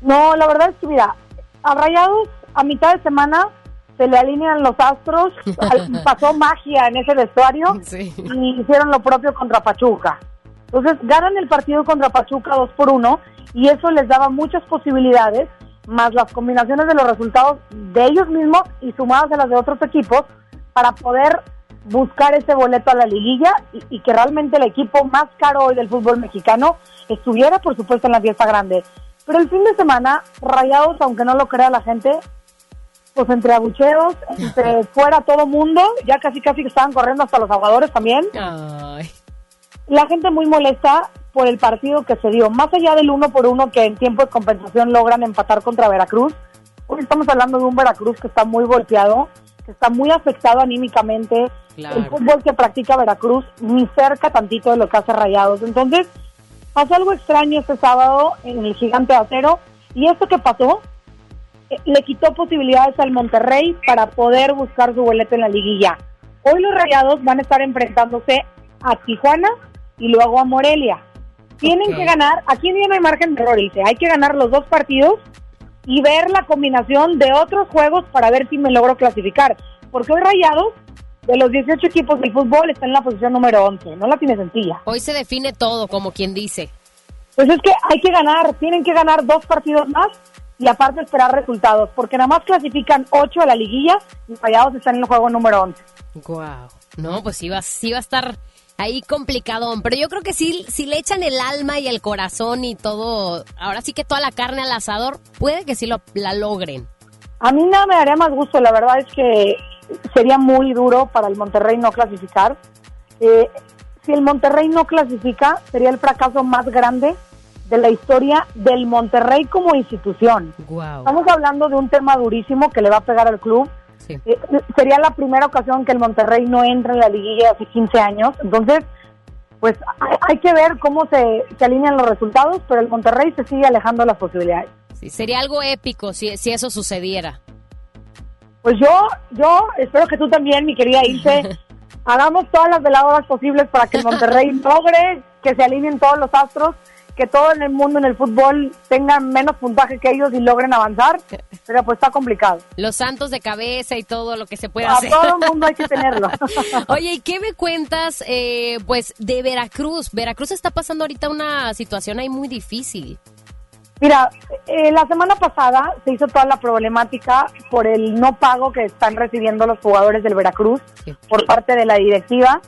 No, la verdad es que mira, a Rayados a mitad de semana se le alinean los astros, *laughs* pasó magia en ese vestuario y hicieron lo propio contra Pachuca. Entonces ganan el partido contra Pachuca 2 por 1 y eso les daba muchas posibilidades, más las combinaciones de los resultados de ellos mismos y sumadas a las de otros equipos para poder buscar ese boleto a la liguilla y, y que realmente el equipo más caro hoy del fútbol mexicano estuviera, por supuesto, en la fiesta grande. Pero el fin de semana, Rayados, aunque no lo crea la gente, pues entre abucheos, entre *laughs* fuera todo mundo, ya casi casi estaban corriendo hasta los aguadores también. La gente muy molesta por el partido que se dio, más allá del uno por uno que en tiempo de compensación logran empatar contra Veracruz. Hoy estamos hablando de un Veracruz que está muy golpeado, que está muy afectado anímicamente, el fútbol que practica Veracruz ni cerca tantito de lo que hace Rayados. Entonces, pasó algo extraño este sábado en el Gigante de Acero y esto que pasó eh, le quitó posibilidades al Monterrey para poder buscar su boleto en la liguilla. Hoy los Rayados van a estar enfrentándose a Tijuana y luego a Morelia. Tienen que ganar, aquí no hay margen de error, dice, hay que ganar los dos partidos y ver la combinación de otros juegos para ver si me logro clasificar. Porque hoy Rayados, de los 18 equipos del fútbol, está en la posición número 11. No la tiene sencilla. Hoy se define todo, como quien dice. Pues es que hay que ganar, tienen que ganar dos partidos más y aparte esperar resultados, porque nada más clasifican 8 a la liguilla y Rayados están en el juego número 11. Wow. No, pues sí va, sí va a estar ahí complicado, pero yo creo que sí, si le echan el alma y el corazón y todo, ahora sí que toda la carne al asador, puede que sí lo, la logren. A mí nada me daría más gusto, la verdad es que sería muy duro para el Monterrey no clasificar. Eh, si el Monterrey no clasifica, sería el fracaso más grande de la historia del Monterrey como institución. Estamos hablando de un tema durísimo que le va a pegar al club eh, sería la primera ocasión que el Monterrey no entra en la liguilla hace 15 años. Entonces, pues hay, que ver cómo se, se, alinean los resultados, pero el Monterrey se sigue alejando de las posibilidades. Sí, sería algo épico si, si eso sucediera. Pues yo, yo espero que tú también, mi querida Ilse, *laughs* hagamos todas las veladoras posibles para que el Monterrey *laughs* logre que se alineen todos los astros que todo en el mundo en el fútbol tengan menos puntaje que ellos y logren avanzar, pero pues está complicado. Los santos de cabeza y todo lo que se puede A hacer. A todo el mundo hay que tenerlo. *laughs* Oye, ¿y qué me cuentas eh, pues de Veracruz? Veracruz está pasando ahorita una situación ahí muy difícil. Mira, eh, la semana pasada se hizo toda la problemática por el no pago que están recibiendo los jugadores del Veracruz por parte de la directiva,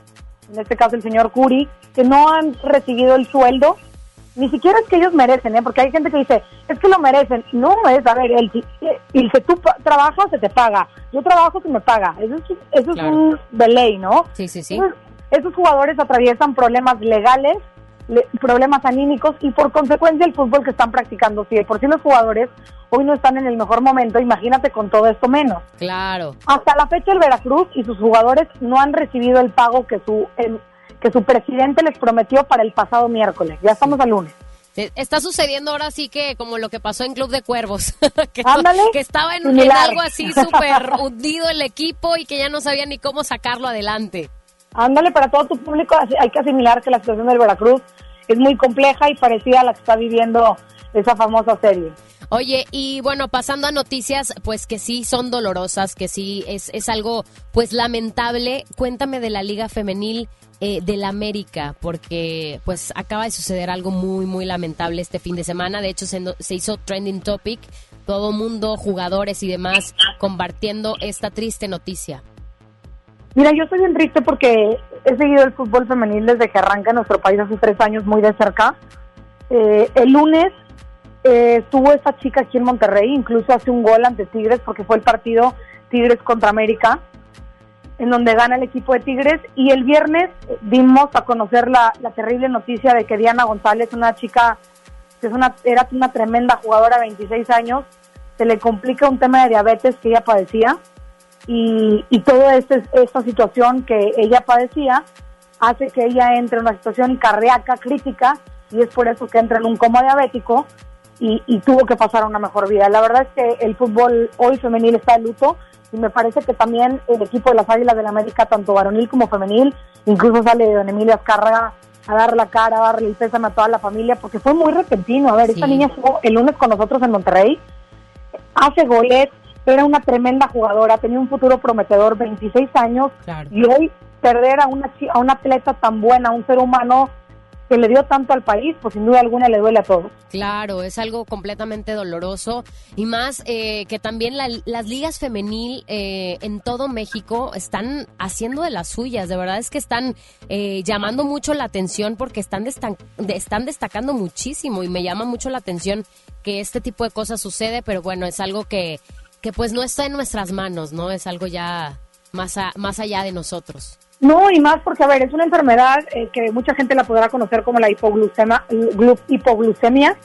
en este caso el señor Curi, que no han recibido el sueldo ni siquiera es que ellos merecen, ¿eh? porque hay gente que dice, es que lo merecen. No, es, a ver, el, el que tú trabajas, se te paga. Yo trabajo, se me paga. Eso es, eso es un de ley, ¿no? Sí, sí, sí. esos jugadores atraviesan problemas legales, problemas anímicos y por consecuencia el fútbol que están practicando. Si por sí los jugadores hoy no están en el mejor momento, imagínate con todo esto menos. Claro. Hasta la fecha el Veracruz y sus jugadores no han recibido el pago que su que su presidente les prometió para el pasado miércoles. Ya estamos al lunes. Está sucediendo ahora sí que como lo que pasó en Club de Cuervos, *laughs* que, que estaba en, algo así súper *laughs* hundido el equipo y que ya no sabía ni cómo sacarlo adelante. Ándale, para todo tu público hay que asimilar que la situación del Veracruz es muy compleja y parecida a la que está viviendo esa famosa serie. Oye, y bueno, pasando a noticias, pues que sí son dolorosas, que sí es, es algo pues lamentable. Cuéntame de la Liga Femenil eh, del América, porque pues acaba de suceder algo muy, muy lamentable este fin de semana. De hecho, se, se hizo trending topic, todo mundo, jugadores y demás, compartiendo esta triste noticia. Mira, yo estoy bien triste porque he seguido el fútbol femenil desde que arranca en nuestro país hace tres años muy de cerca. Eh, el lunes eh, estuvo esta chica aquí en Monterrey, incluso hace un gol ante Tigres porque fue el partido Tigres contra América en donde gana el equipo de Tigres. Y el viernes dimos a conocer la, terrible noticia de que Diana González, una chica que es una, era una tremenda jugadora, 26 años, se le complica un tema de diabetes que ella padecía. Y, y toda este, esta situación que ella padecía hace que ella entre en una situación cardíaca crítica y es por eso que entra en un coma diabético y, y, tuvo que pasar a una mejor vida. La verdad es que el fútbol hoy femenil está de luto y me parece que también el equipo de las Águilas del la América, tanto varonil como femenil, incluso sale don Emilio Azcárraga a dar la cara, a darle el pésame a toda la familia, porque fue muy repentino. A ver, esta niña estuvo el lunes con nosotros en Monterrey, hace goles, era una tremenda jugadora, tenía un futuro prometedor, 26 años, y hoy perder a una, a una atleta tan buena, un ser humano que le dio tanto al país, pues sin duda alguna le duele a todos. Claro, es algo completamente doloroso y más eh, que también las ligas femenil eh, en todo México están haciendo de las suyas, de verdad es que están eh, llamando mucho la atención porque están, están destacando muchísimo y me llama mucho la atención que este tipo de cosas sucede, pero bueno, es algo que, que pues no está en nuestras manos, ¿no? Es algo ya más, más allá de nosotros. No, y más porque, a ver, es una enfermedad eh, que mucha gente la podrá conocer como la hipoglucemia. hipoglucemia.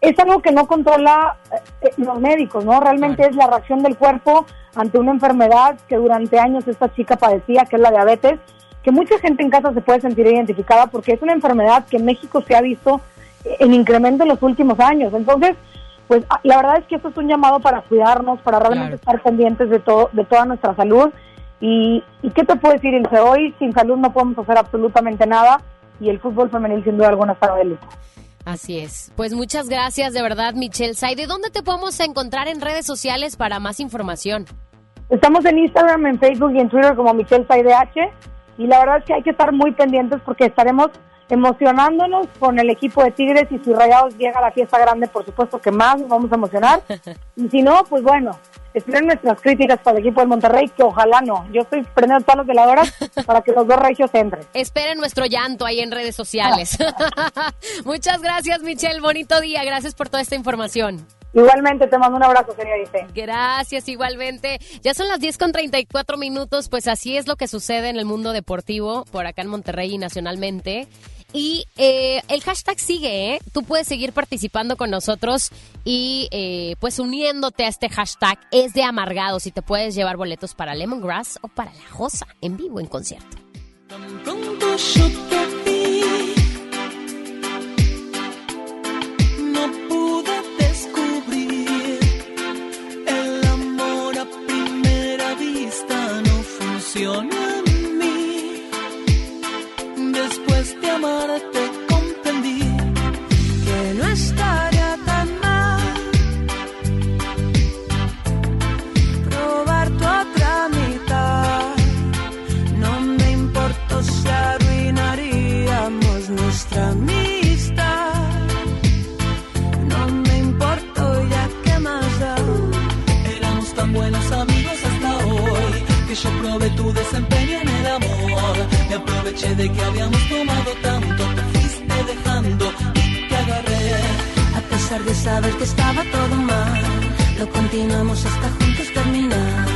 es algo que no controla eh, los médicos, ¿no? Realmente es la reacción del cuerpo ante una enfermedad que durante años esta chica padecía, que es la diabetes, que mucha gente en casa se puede sentir identificada porque es una enfermedad que en México se ha visto en incremento en los últimos años. Entonces, pues ah, la verdad es que esto es un llamado para cuidarnos, para realmente estar pendientes de todo, de toda nuestra salud. Y, y qué te puedo decir, Ilse, hoy sin salud no podemos hacer absolutamente nada y el fútbol femenil sin duda alguna está de luto. Así es. Pues muchas gracias de verdad, Michelle Saide. ¿Dónde te podemos encontrar en redes sociales para más información? Estamos en Instagram, en Facebook y en Twitter como Michelle Saide H. Y la verdad es que hay que estar muy pendientes porque estaremos emocionándonos con el equipo de Tigres y si Rayados llega a la fiesta grande, por supuesto que más nos vamos a emocionar. *laughs* Y si no, pues bueno, esperen nuestras críticas para el equipo del Monterrey, que ojalá no. Yo estoy prendiendo todas las veladoras *laughs* para que los dos regios entren. Esperen nuestro llanto ahí en redes sociales. *laughs* Muchas gracias, Michelle. Bonito día. Gracias por toda esta información. Igualmente, te mando un abrazo, señorita. Gracias, igualmente. Ya son las 10 con 34 minutos, pues así es lo que sucede en el mundo deportivo, por acá en Monterrey y nacionalmente. Y eh, el hashtag sigue, ¿eh? Tú puedes seguir participando con nosotros y eh, pues uniéndote a este hashtag es de amargados y te puedes llevar boletos para Lemongrass o para La Josa en vivo en concierto. No pude de amarte comprendí que no estaría tan mal probar tu otra mitad. No me importó si arruinaríamos nuestra amistad. No me importó ya que más da. Éramos tan buenos amigos hasta hoy que yo probé tu desempeño. Me aproveché de que habíamos tomado tanto, te fuiste dejando y te agarré. A pesar de saber que estaba todo mal, lo continuamos hasta juntos terminar.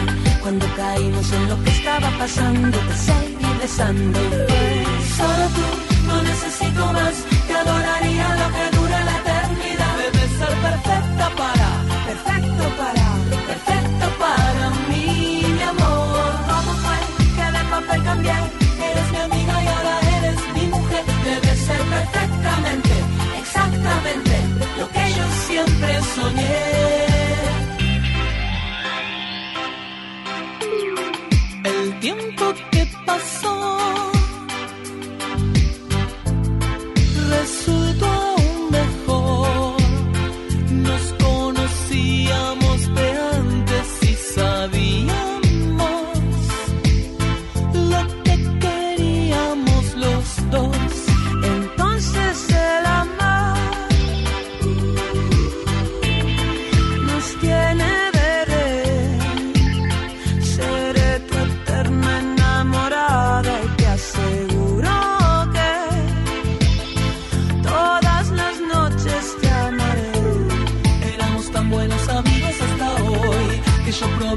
Cuando caímos en lo que estaba pasando, te seguí besando. fue Solo tú, no necesito más, te adoraría lo que dura la eternidad. Debes ser perfecta para, perfecto para, perfecto siempre. El tiempo que pasó resultó aún mejor. Nos conocíamos de antes y sabíamos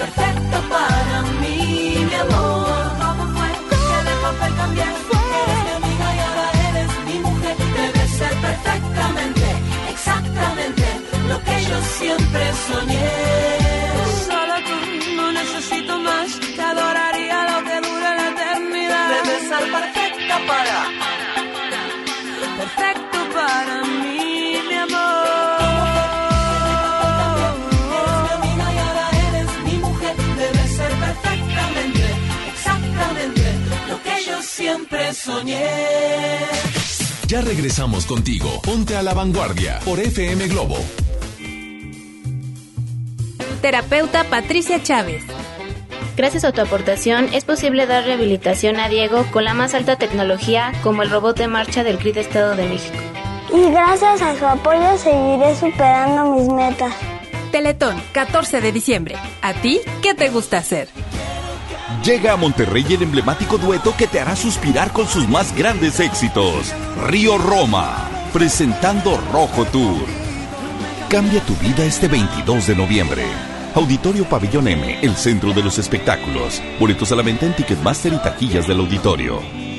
perfecto para mí, mi amor. ¿Cómo fue que de papel cambié? Eres mi amiga y ahora eres mi mujer. Debes ser perfectamente, exactamente lo que yo siempre soñé. Soñé. Ya regresamos contigo. Ponte a la vanguardia por FM Globo. Terapeuta Patricia Chávez. Gracias a tu aportación es posible dar rehabilitación a Diego con la más alta tecnología como el robot de marcha del CRIT Estado de México. Y gracias a su apoyo seguiré superando mis metas. Teletón, 14 de diciembre. ¿A ti qué te gusta hacer? Llega a Monterrey el emblemático dueto que te hará suspirar con sus más grandes éxitos. Río Roma, presentando Rojo Tour. Cambia tu vida este 22 de noviembre. Auditorio Pabellón M, el centro de los espectáculos. Boletos a la venta en Ticketmaster y taquillas del auditorio.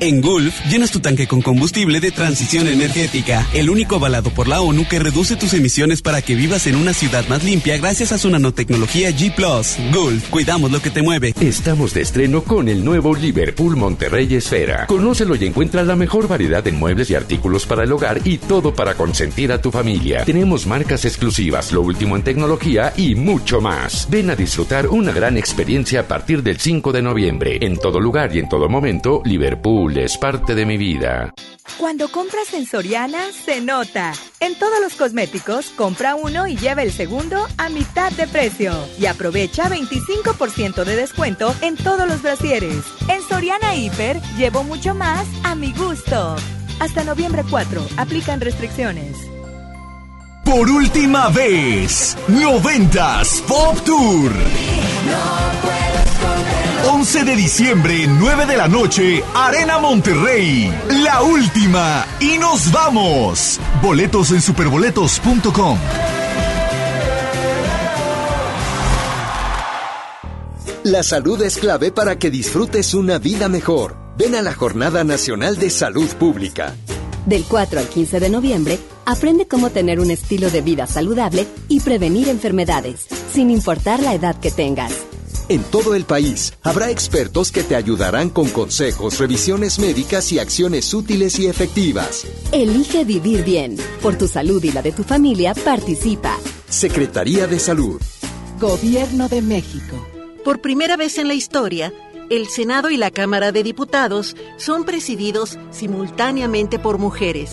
En Gulf, llenas tu tanque con combustible de transición energética, el único avalado por la ONU que reduce tus emisiones para que vivas en una ciudad más limpia gracias a su nanotecnología G ⁇ Gulf, cuidamos lo que te mueve. Estamos de estreno con el nuevo Liverpool Monterrey Esfera. Conócelo y encuentra la mejor variedad en muebles y artículos para el hogar y todo para consentir a tu familia. Tenemos marcas exclusivas, lo último en tecnología y mucho más. Ven a disfrutar una gran experiencia a partir del 5 de noviembre. En todo lugar y en todo momento, Liverpool es parte de mi vida. Cuando compras en Soriana, se nota. En todos los cosméticos, compra uno y lleva el segundo a mitad de precio. Y aprovecha 25% de descuento en todos los brasieres. En Soriana Hiper, llevo mucho más a mi gusto. Hasta noviembre 4, aplican restricciones. Por última vez, 90s Pop Tour. 11 de diciembre, 9 de la noche, Arena Monterrey. La última. Y nos vamos. Boletos en superboletos.com. La salud es clave para que disfrutes una vida mejor. Ven a la Jornada Nacional de Salud Pública. Del 4 al 15 de noviembre, aprende cómo tener un estilo de vida saludable y prevenir enfermedades, sin importar la edad que tengas. En todo el país habrá expertos que te ayudarán con consejos, revisiones médicas y acciones útiles y efectivas. Elige vivir bien. Por tu salud y la de tu familia, participa. Secretaría de Salud. Gobierno de México. Por primera vez en la historia, el Senado y la Cámara de Diputados son presididos simultáneamente por mujeres.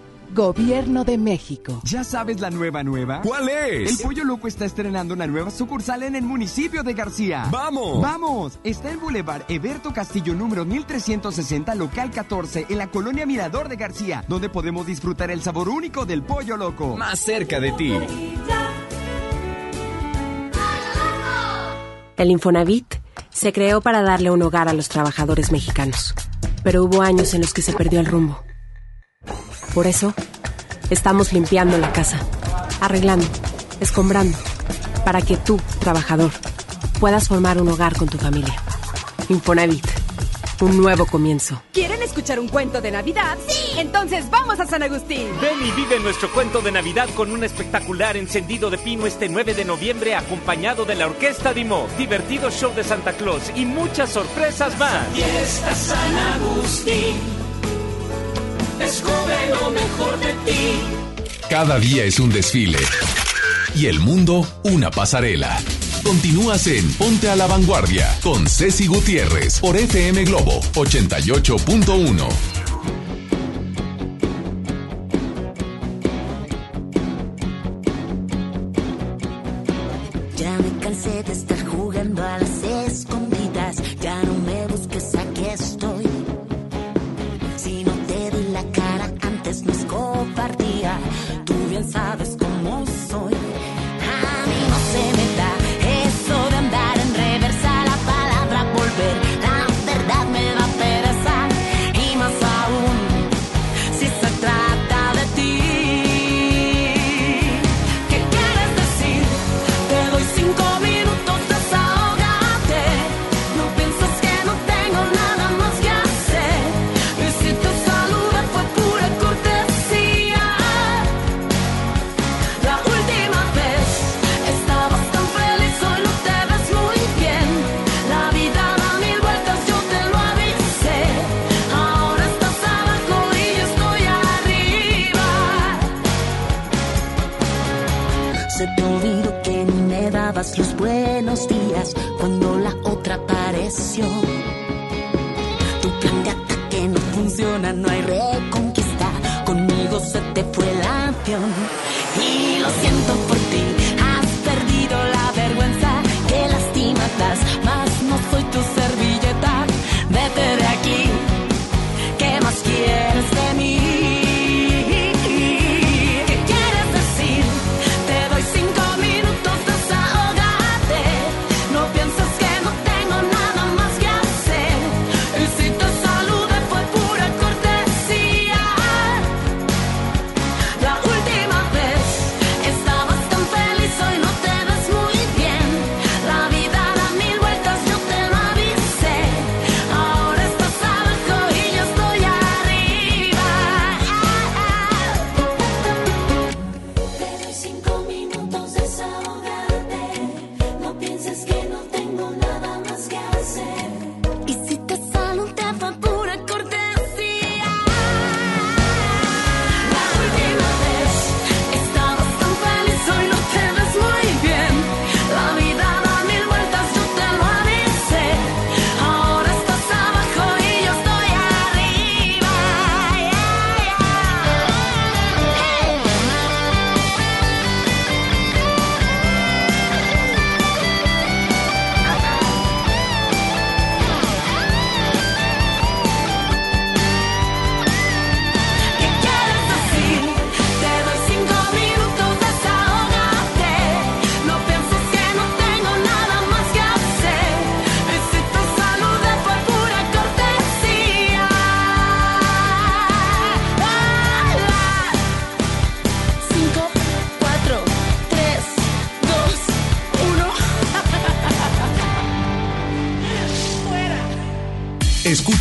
Gobierno de México. ¿Ya sabes la nueva nueva? ¿Cuál es? El Pollo Loco está estrenando una nueva sucursal en el municipio de García. ¡Vamos! ¡Vamos! Está en Boulevard Eberto Castillo número 1360, local 14, en la colonia Mirador de García, donde podemos disfrutar el sabor único del Pollo Loco. Más cerca de ti. El Infonavit se creó para darle un hogar a los trabajadores mexicanos, pero hubo años en los que se perdió el rumbo. Por eso, estamos limpiando la casa, arreglando, escombrando, para que tú, trabajador, puedas formar un hogar con tu familia. Infonavit, un nuevo comienzo. ¿Quieren escuchar un cuento de Navidad? ¡Sí! Entonces vamos a San Agustín. Ven y vive nuestro cuento de Navidad con un espectacular encendido de pino este 9 de noviembre acompañado de la Orquesta Dimo, divertido show de Santa Claus y muchas sorpresas más. Fiesta San Agustín. Descubre lo mejor de ti. Cada día es un desfile. Y el mundo una pasarela. Continúas en Ponte a la Vanguardia con Ceci Gutiérrez por FM Globo 88.1. Tu plan de ataque no funciona, no hay reconquista. Conmigo se te fue el avión. Y lo siento por ti,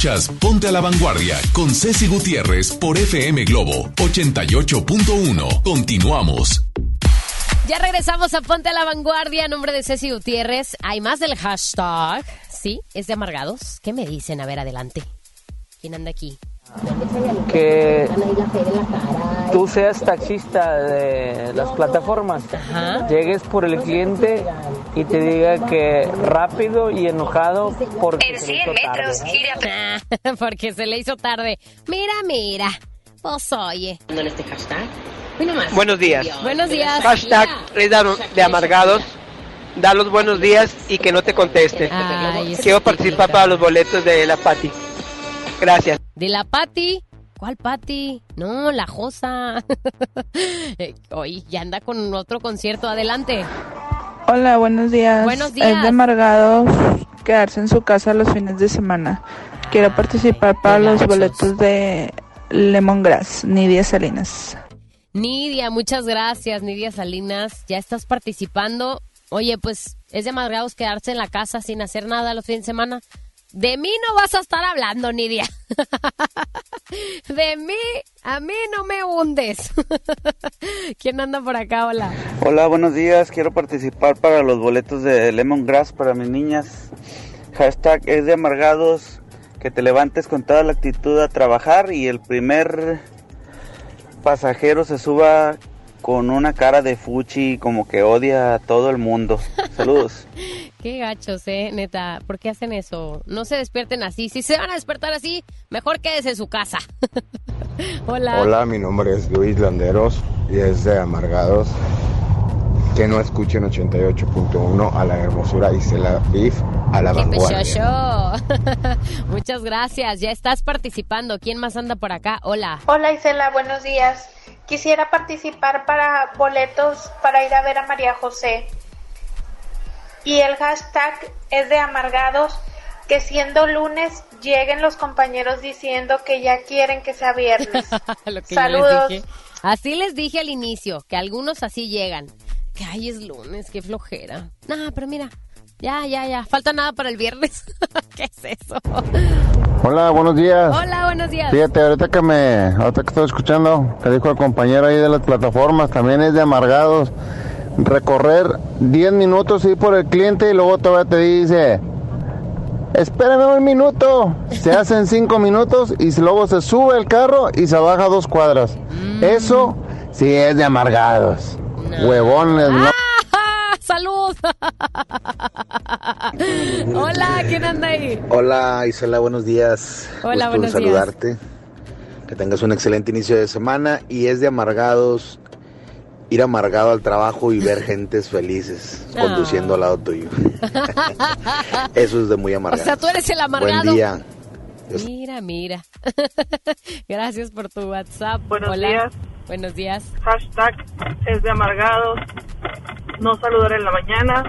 Escuchas Ponte a la Vanguardia con Ceci Gutiérrez por FM Globo 88.1. Continuamos. Ya regresamos a Ponte a la Vanguardia, nombre de Ceci Gutiérrez. Hay más del hashtag. Sí, es de amargados. ¿Qué me dicen? A ver, adelante. ¿Quién anda aquí? que tú seas taxista de las plataformas, llegues por el cliente y te diga que rápido y enojado porque se le hizo tarde. *laughs* Porque se le hizo tarde. Mira, mira. Pues oye. este hashtag? Buenos días. Buenos días. Hashtag es de, amargados. Da los buenos días y que no te conteste. Ay, ese Quiero participar para los boletos de la Pati. Gracias. De la Pati. ¿Cuál Pati? No, la Josa. *laughs* Eh, Hoy ya anda con otro concierto. Adelante. Hola, buenos días. Buenos días. Es de amargado quedarse en su casa los fines de semana. Quiero participar para los boletos de Lemongrass, Nidia Salinas. Nidia, muchas gracias, Nidia Salinas. Ya estás participando. Oye, pues es de amargados quedarse en la casa sin hacer nada los fines de semana. De mí no vas a estar hablando, Nidia. *laughs* De mí, a mí no me hundes. *laughs* ¿Quién anda por acá? Hola. Hola, buenos días. Quiero participar para los boletos de Lemongrass para mis niñas. Hashtag es de amargados. Que te levantes con toda la actitud a trabajar y el primer pasajero se suba con una cara de fuchi como que odia a todo el mundo. *laughs* Saludos. Qué gachos, eh, neta. ¿Por qué hacen eso? No se despierten así. Si se van a despertar así, mejor quédese en su casa. *laughs* Hola. Hola, mi nombre es Luis Landeros y es de Amargados. Que no escuchen 88.1 a la hermosura Isela Beef a la ¡Qué vanguardia. *laughs* Muchas gracias. Ya estás participando. ¿Quién más anda por acá? Hola. Hola Isela, buenos días. Quisiera participar para boletos para ir a ver a María José. Y el hashtag es de amargados, que siendo lunes lleguen los compañeros diciendo que ya quieren que sea viernes. *laughs* Lo que yo les Saludos. dije. Así les dije al inicio, que algunos así llegan. Que ay, es lunes, qué flojera. Nah, pero mira, ya, ya, ya. Falta nada para el viernes. *laughs* ¿Qué es eso? Hola, buenos días. Hola, buenos días. Fíjate, ahorita que me, ahorita que estoy escuchando, que dijo el compañero ahí de las plataformas, también es de amargados. Recorrer 10 minutos ir por el cliente y luego todavía te dice, espérame un minuto. Se *laughs* hacen 5 minutos y luego se sube el carro y se baja dos cuadras. Eso sí es de amargados. Huevones, ¿no? ¡Ah! *laughs* ¡Salud! *laughs* Hola, ¿quién anda ahí? Hola Isela, buenos días. Hola, Gusto buenos saludarte. Que tengas un excelente inicio de semana y es de amargados ir amargado al trabajo y ver gentes felices Ah. *laughs* conduciendo al lado tuyo. *laughs* Eso es de muy O amargado. sea, tú eres el amargado. Buen día. Mira, mira. *laughs* Gracias por tu WhatsApp. Buenos Hola. días. Buenos días. Hashtag es de amargados. No saludar en la mañana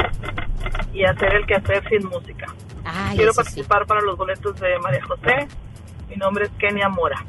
y hacer el quehacer sin música. Ay, Quiero sí. participar para los boletos de María José. Mi nombre es Kenia Mora.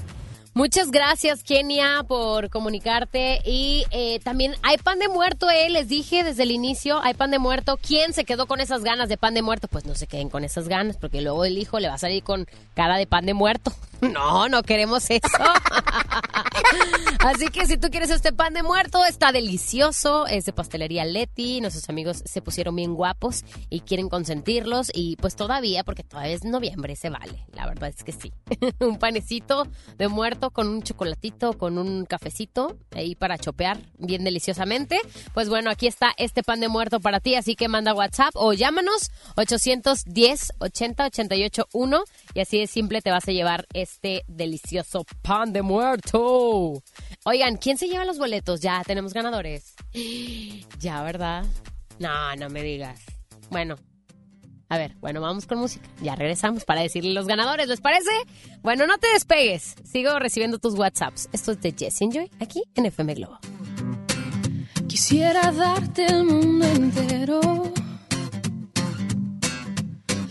Muchas gracias, Kenia, por comunicarte. Y eh, también hay pan de muerto, eh, les dije desde el inicio, hay pan de muerto. ¿Quién se quedó con esas ganas de pan de muerto? Pues no se queden con esas ganas, porque luego el hijo le va a salir con cara de pan de muerto. No, no queremos eso. *laughs* Así que si tú quieres este pan de muerto, está delicioso. Es de pastelería Leti. Nuestros amigos se pusieron bien guapos y quieren consentirlos. Y pues todavía, porque todavía es noviembre, se vale. La verdad es que sí. *laughs* un panecito de muerto con un chocolatito, con un cafecito ahí para chopear bien deliciosamente. Pues bueno, aquí está este pan de muerto para ti. Así que manda WhatsApp o llámanos 810 80 88 1 y así de simple te vas a llevar este delicioso pan de muerto. Oigan, ¿quién se lleva los boletos? Ya tenemos ganadores. *gasps* Ya, ¿verdad? No, no me digas. Bueno, a ver, bueno, vamos con música. Ya regresamos para decirle los ganadores, ¿les parece? Bueno, no te despegues. Sigo recibiendo tus WhatsApps. Esto es de Jess Enjoy aquí en FM Globo. Quisiera darte el mundo entero.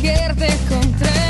Protegerte contra el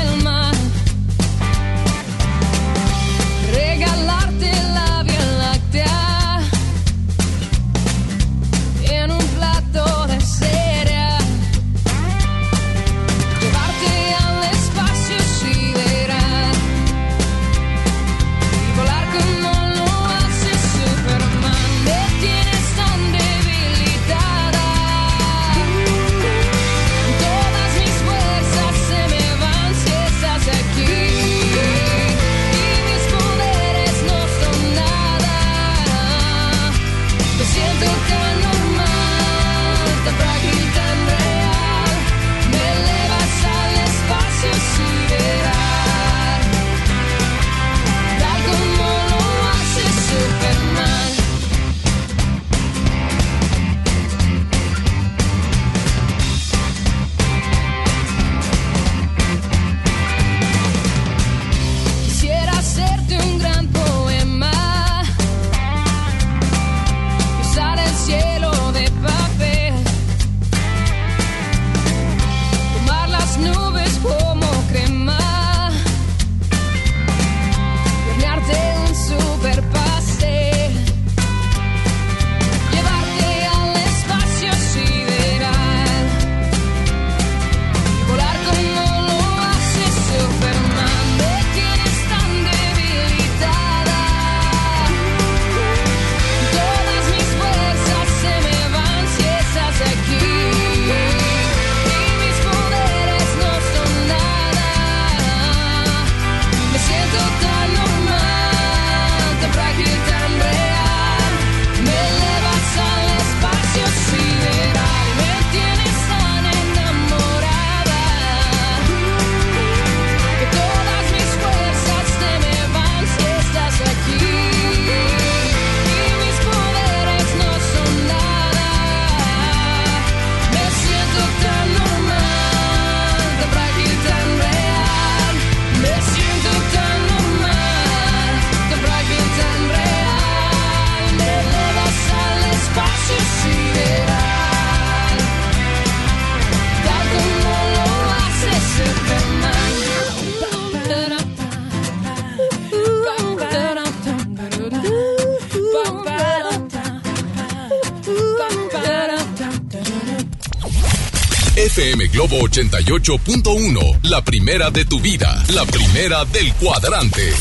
88.1, la primera de tu vida, la primera del cuadrante.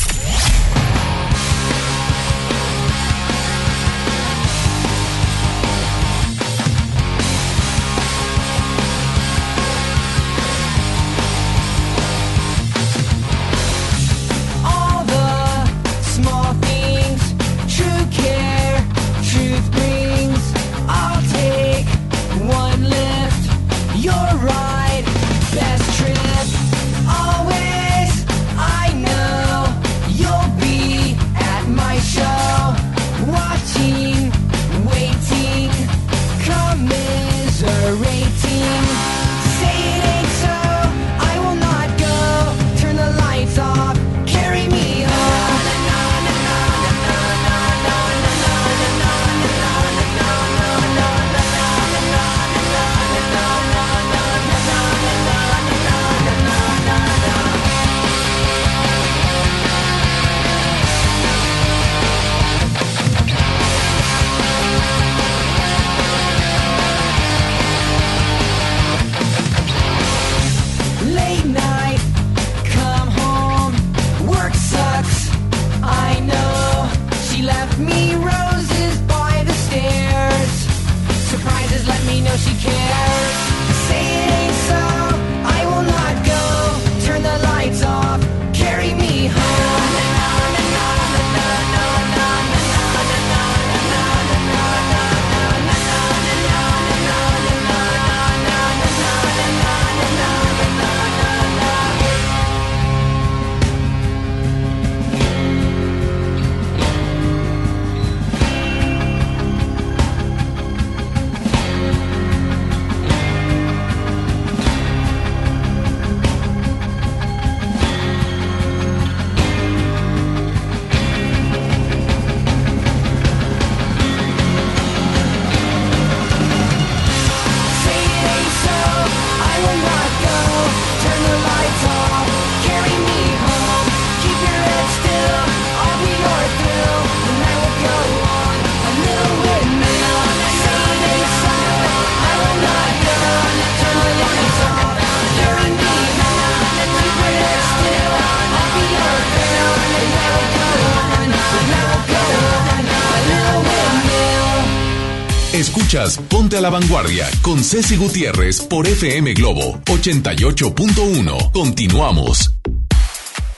A la Vanguardia con Ceci Gutiérrez por FM Globo 88.1. Continuamos.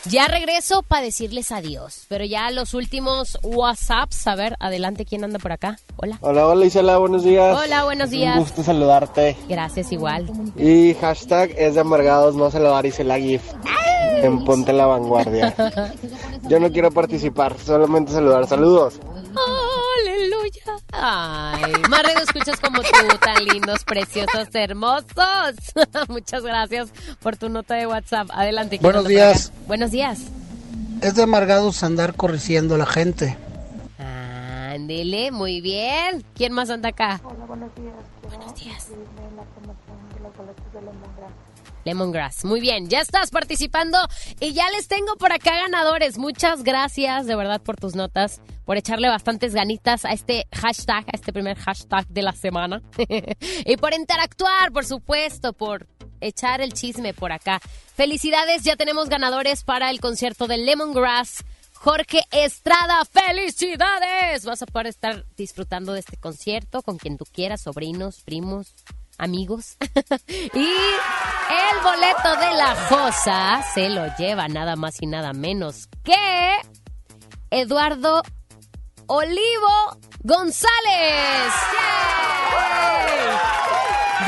Ya regreso para decirles adiós, pero ya los últimos WhatsApps, a ver, adelante, ¿quién anda por acá? Hola. Hola, hola Isela, buenos días. Hola, buenos Es días. Un gusto saludarte. Gracias, igual. Y hashtag es de amargados no saludar Isela GIF. En Ponte la Vanguardia. *laughs* Yo no quiero participar, solamente saludar. Saludos. Ay, más radio escuchas como tú, tan lindos, preciosos, hermosos. *laughs* Muchas gracias por tu nota de WhatsApp. Adelante. ¿quién Buenos días. Buenos días. Es de amargados andar corrigiendo a la gente. Ándele, muy bien. ¿Quién más anda acá? Hola, buenos días. Buenos días. La promoción de los boletos de Lemongrass. Lemongrass. Muy bien, ya estás participando y ya les tengo por acá ganadores. Muchas gracias de verdad por tus notas, por echarle bastantes ganitas a este hashtag, a este primer hashtag de la semana. *laughs* y por interactuar, por supuesto, por echar el chisme por acá. Felicidades, ya tenemos ganadores para el concierto de Lemongrass. Jorge Estrada, felicidades. Vas a poder estar disfrutando de este concierto con quien tú quieras, sobrinos, primos, amigos. *laughs* y el boleto de la Josa se lo lleva nada más y nada menos que Eduardo Olivo González. ¡Yay!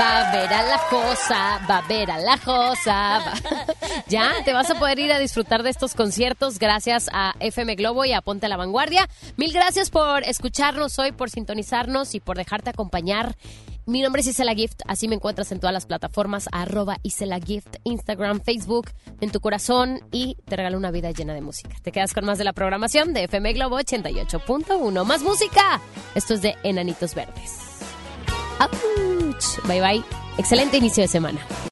Va a ver a la Josa, va a ver a la Josa. *laughs* ya, te vas a poder ir a disfrutar de estos conciertos gracias a FM Globo y a Ponte a la Vanguardia. Mil gracias por escucharnos hoy, por sintonizarnos y por dejarte acompañar. Mi nombre es Isela Gift, así me encuentras en todas las plataformas, arroba Isela Gift, Instagram, Facebook, en tu corazón y te regalo una vida llena de música. Te quedas con más de la programación de FM Globo 88.1. Más música. Esto es de Enanitos Verdes. Bye bye. Excelente inicio de semana.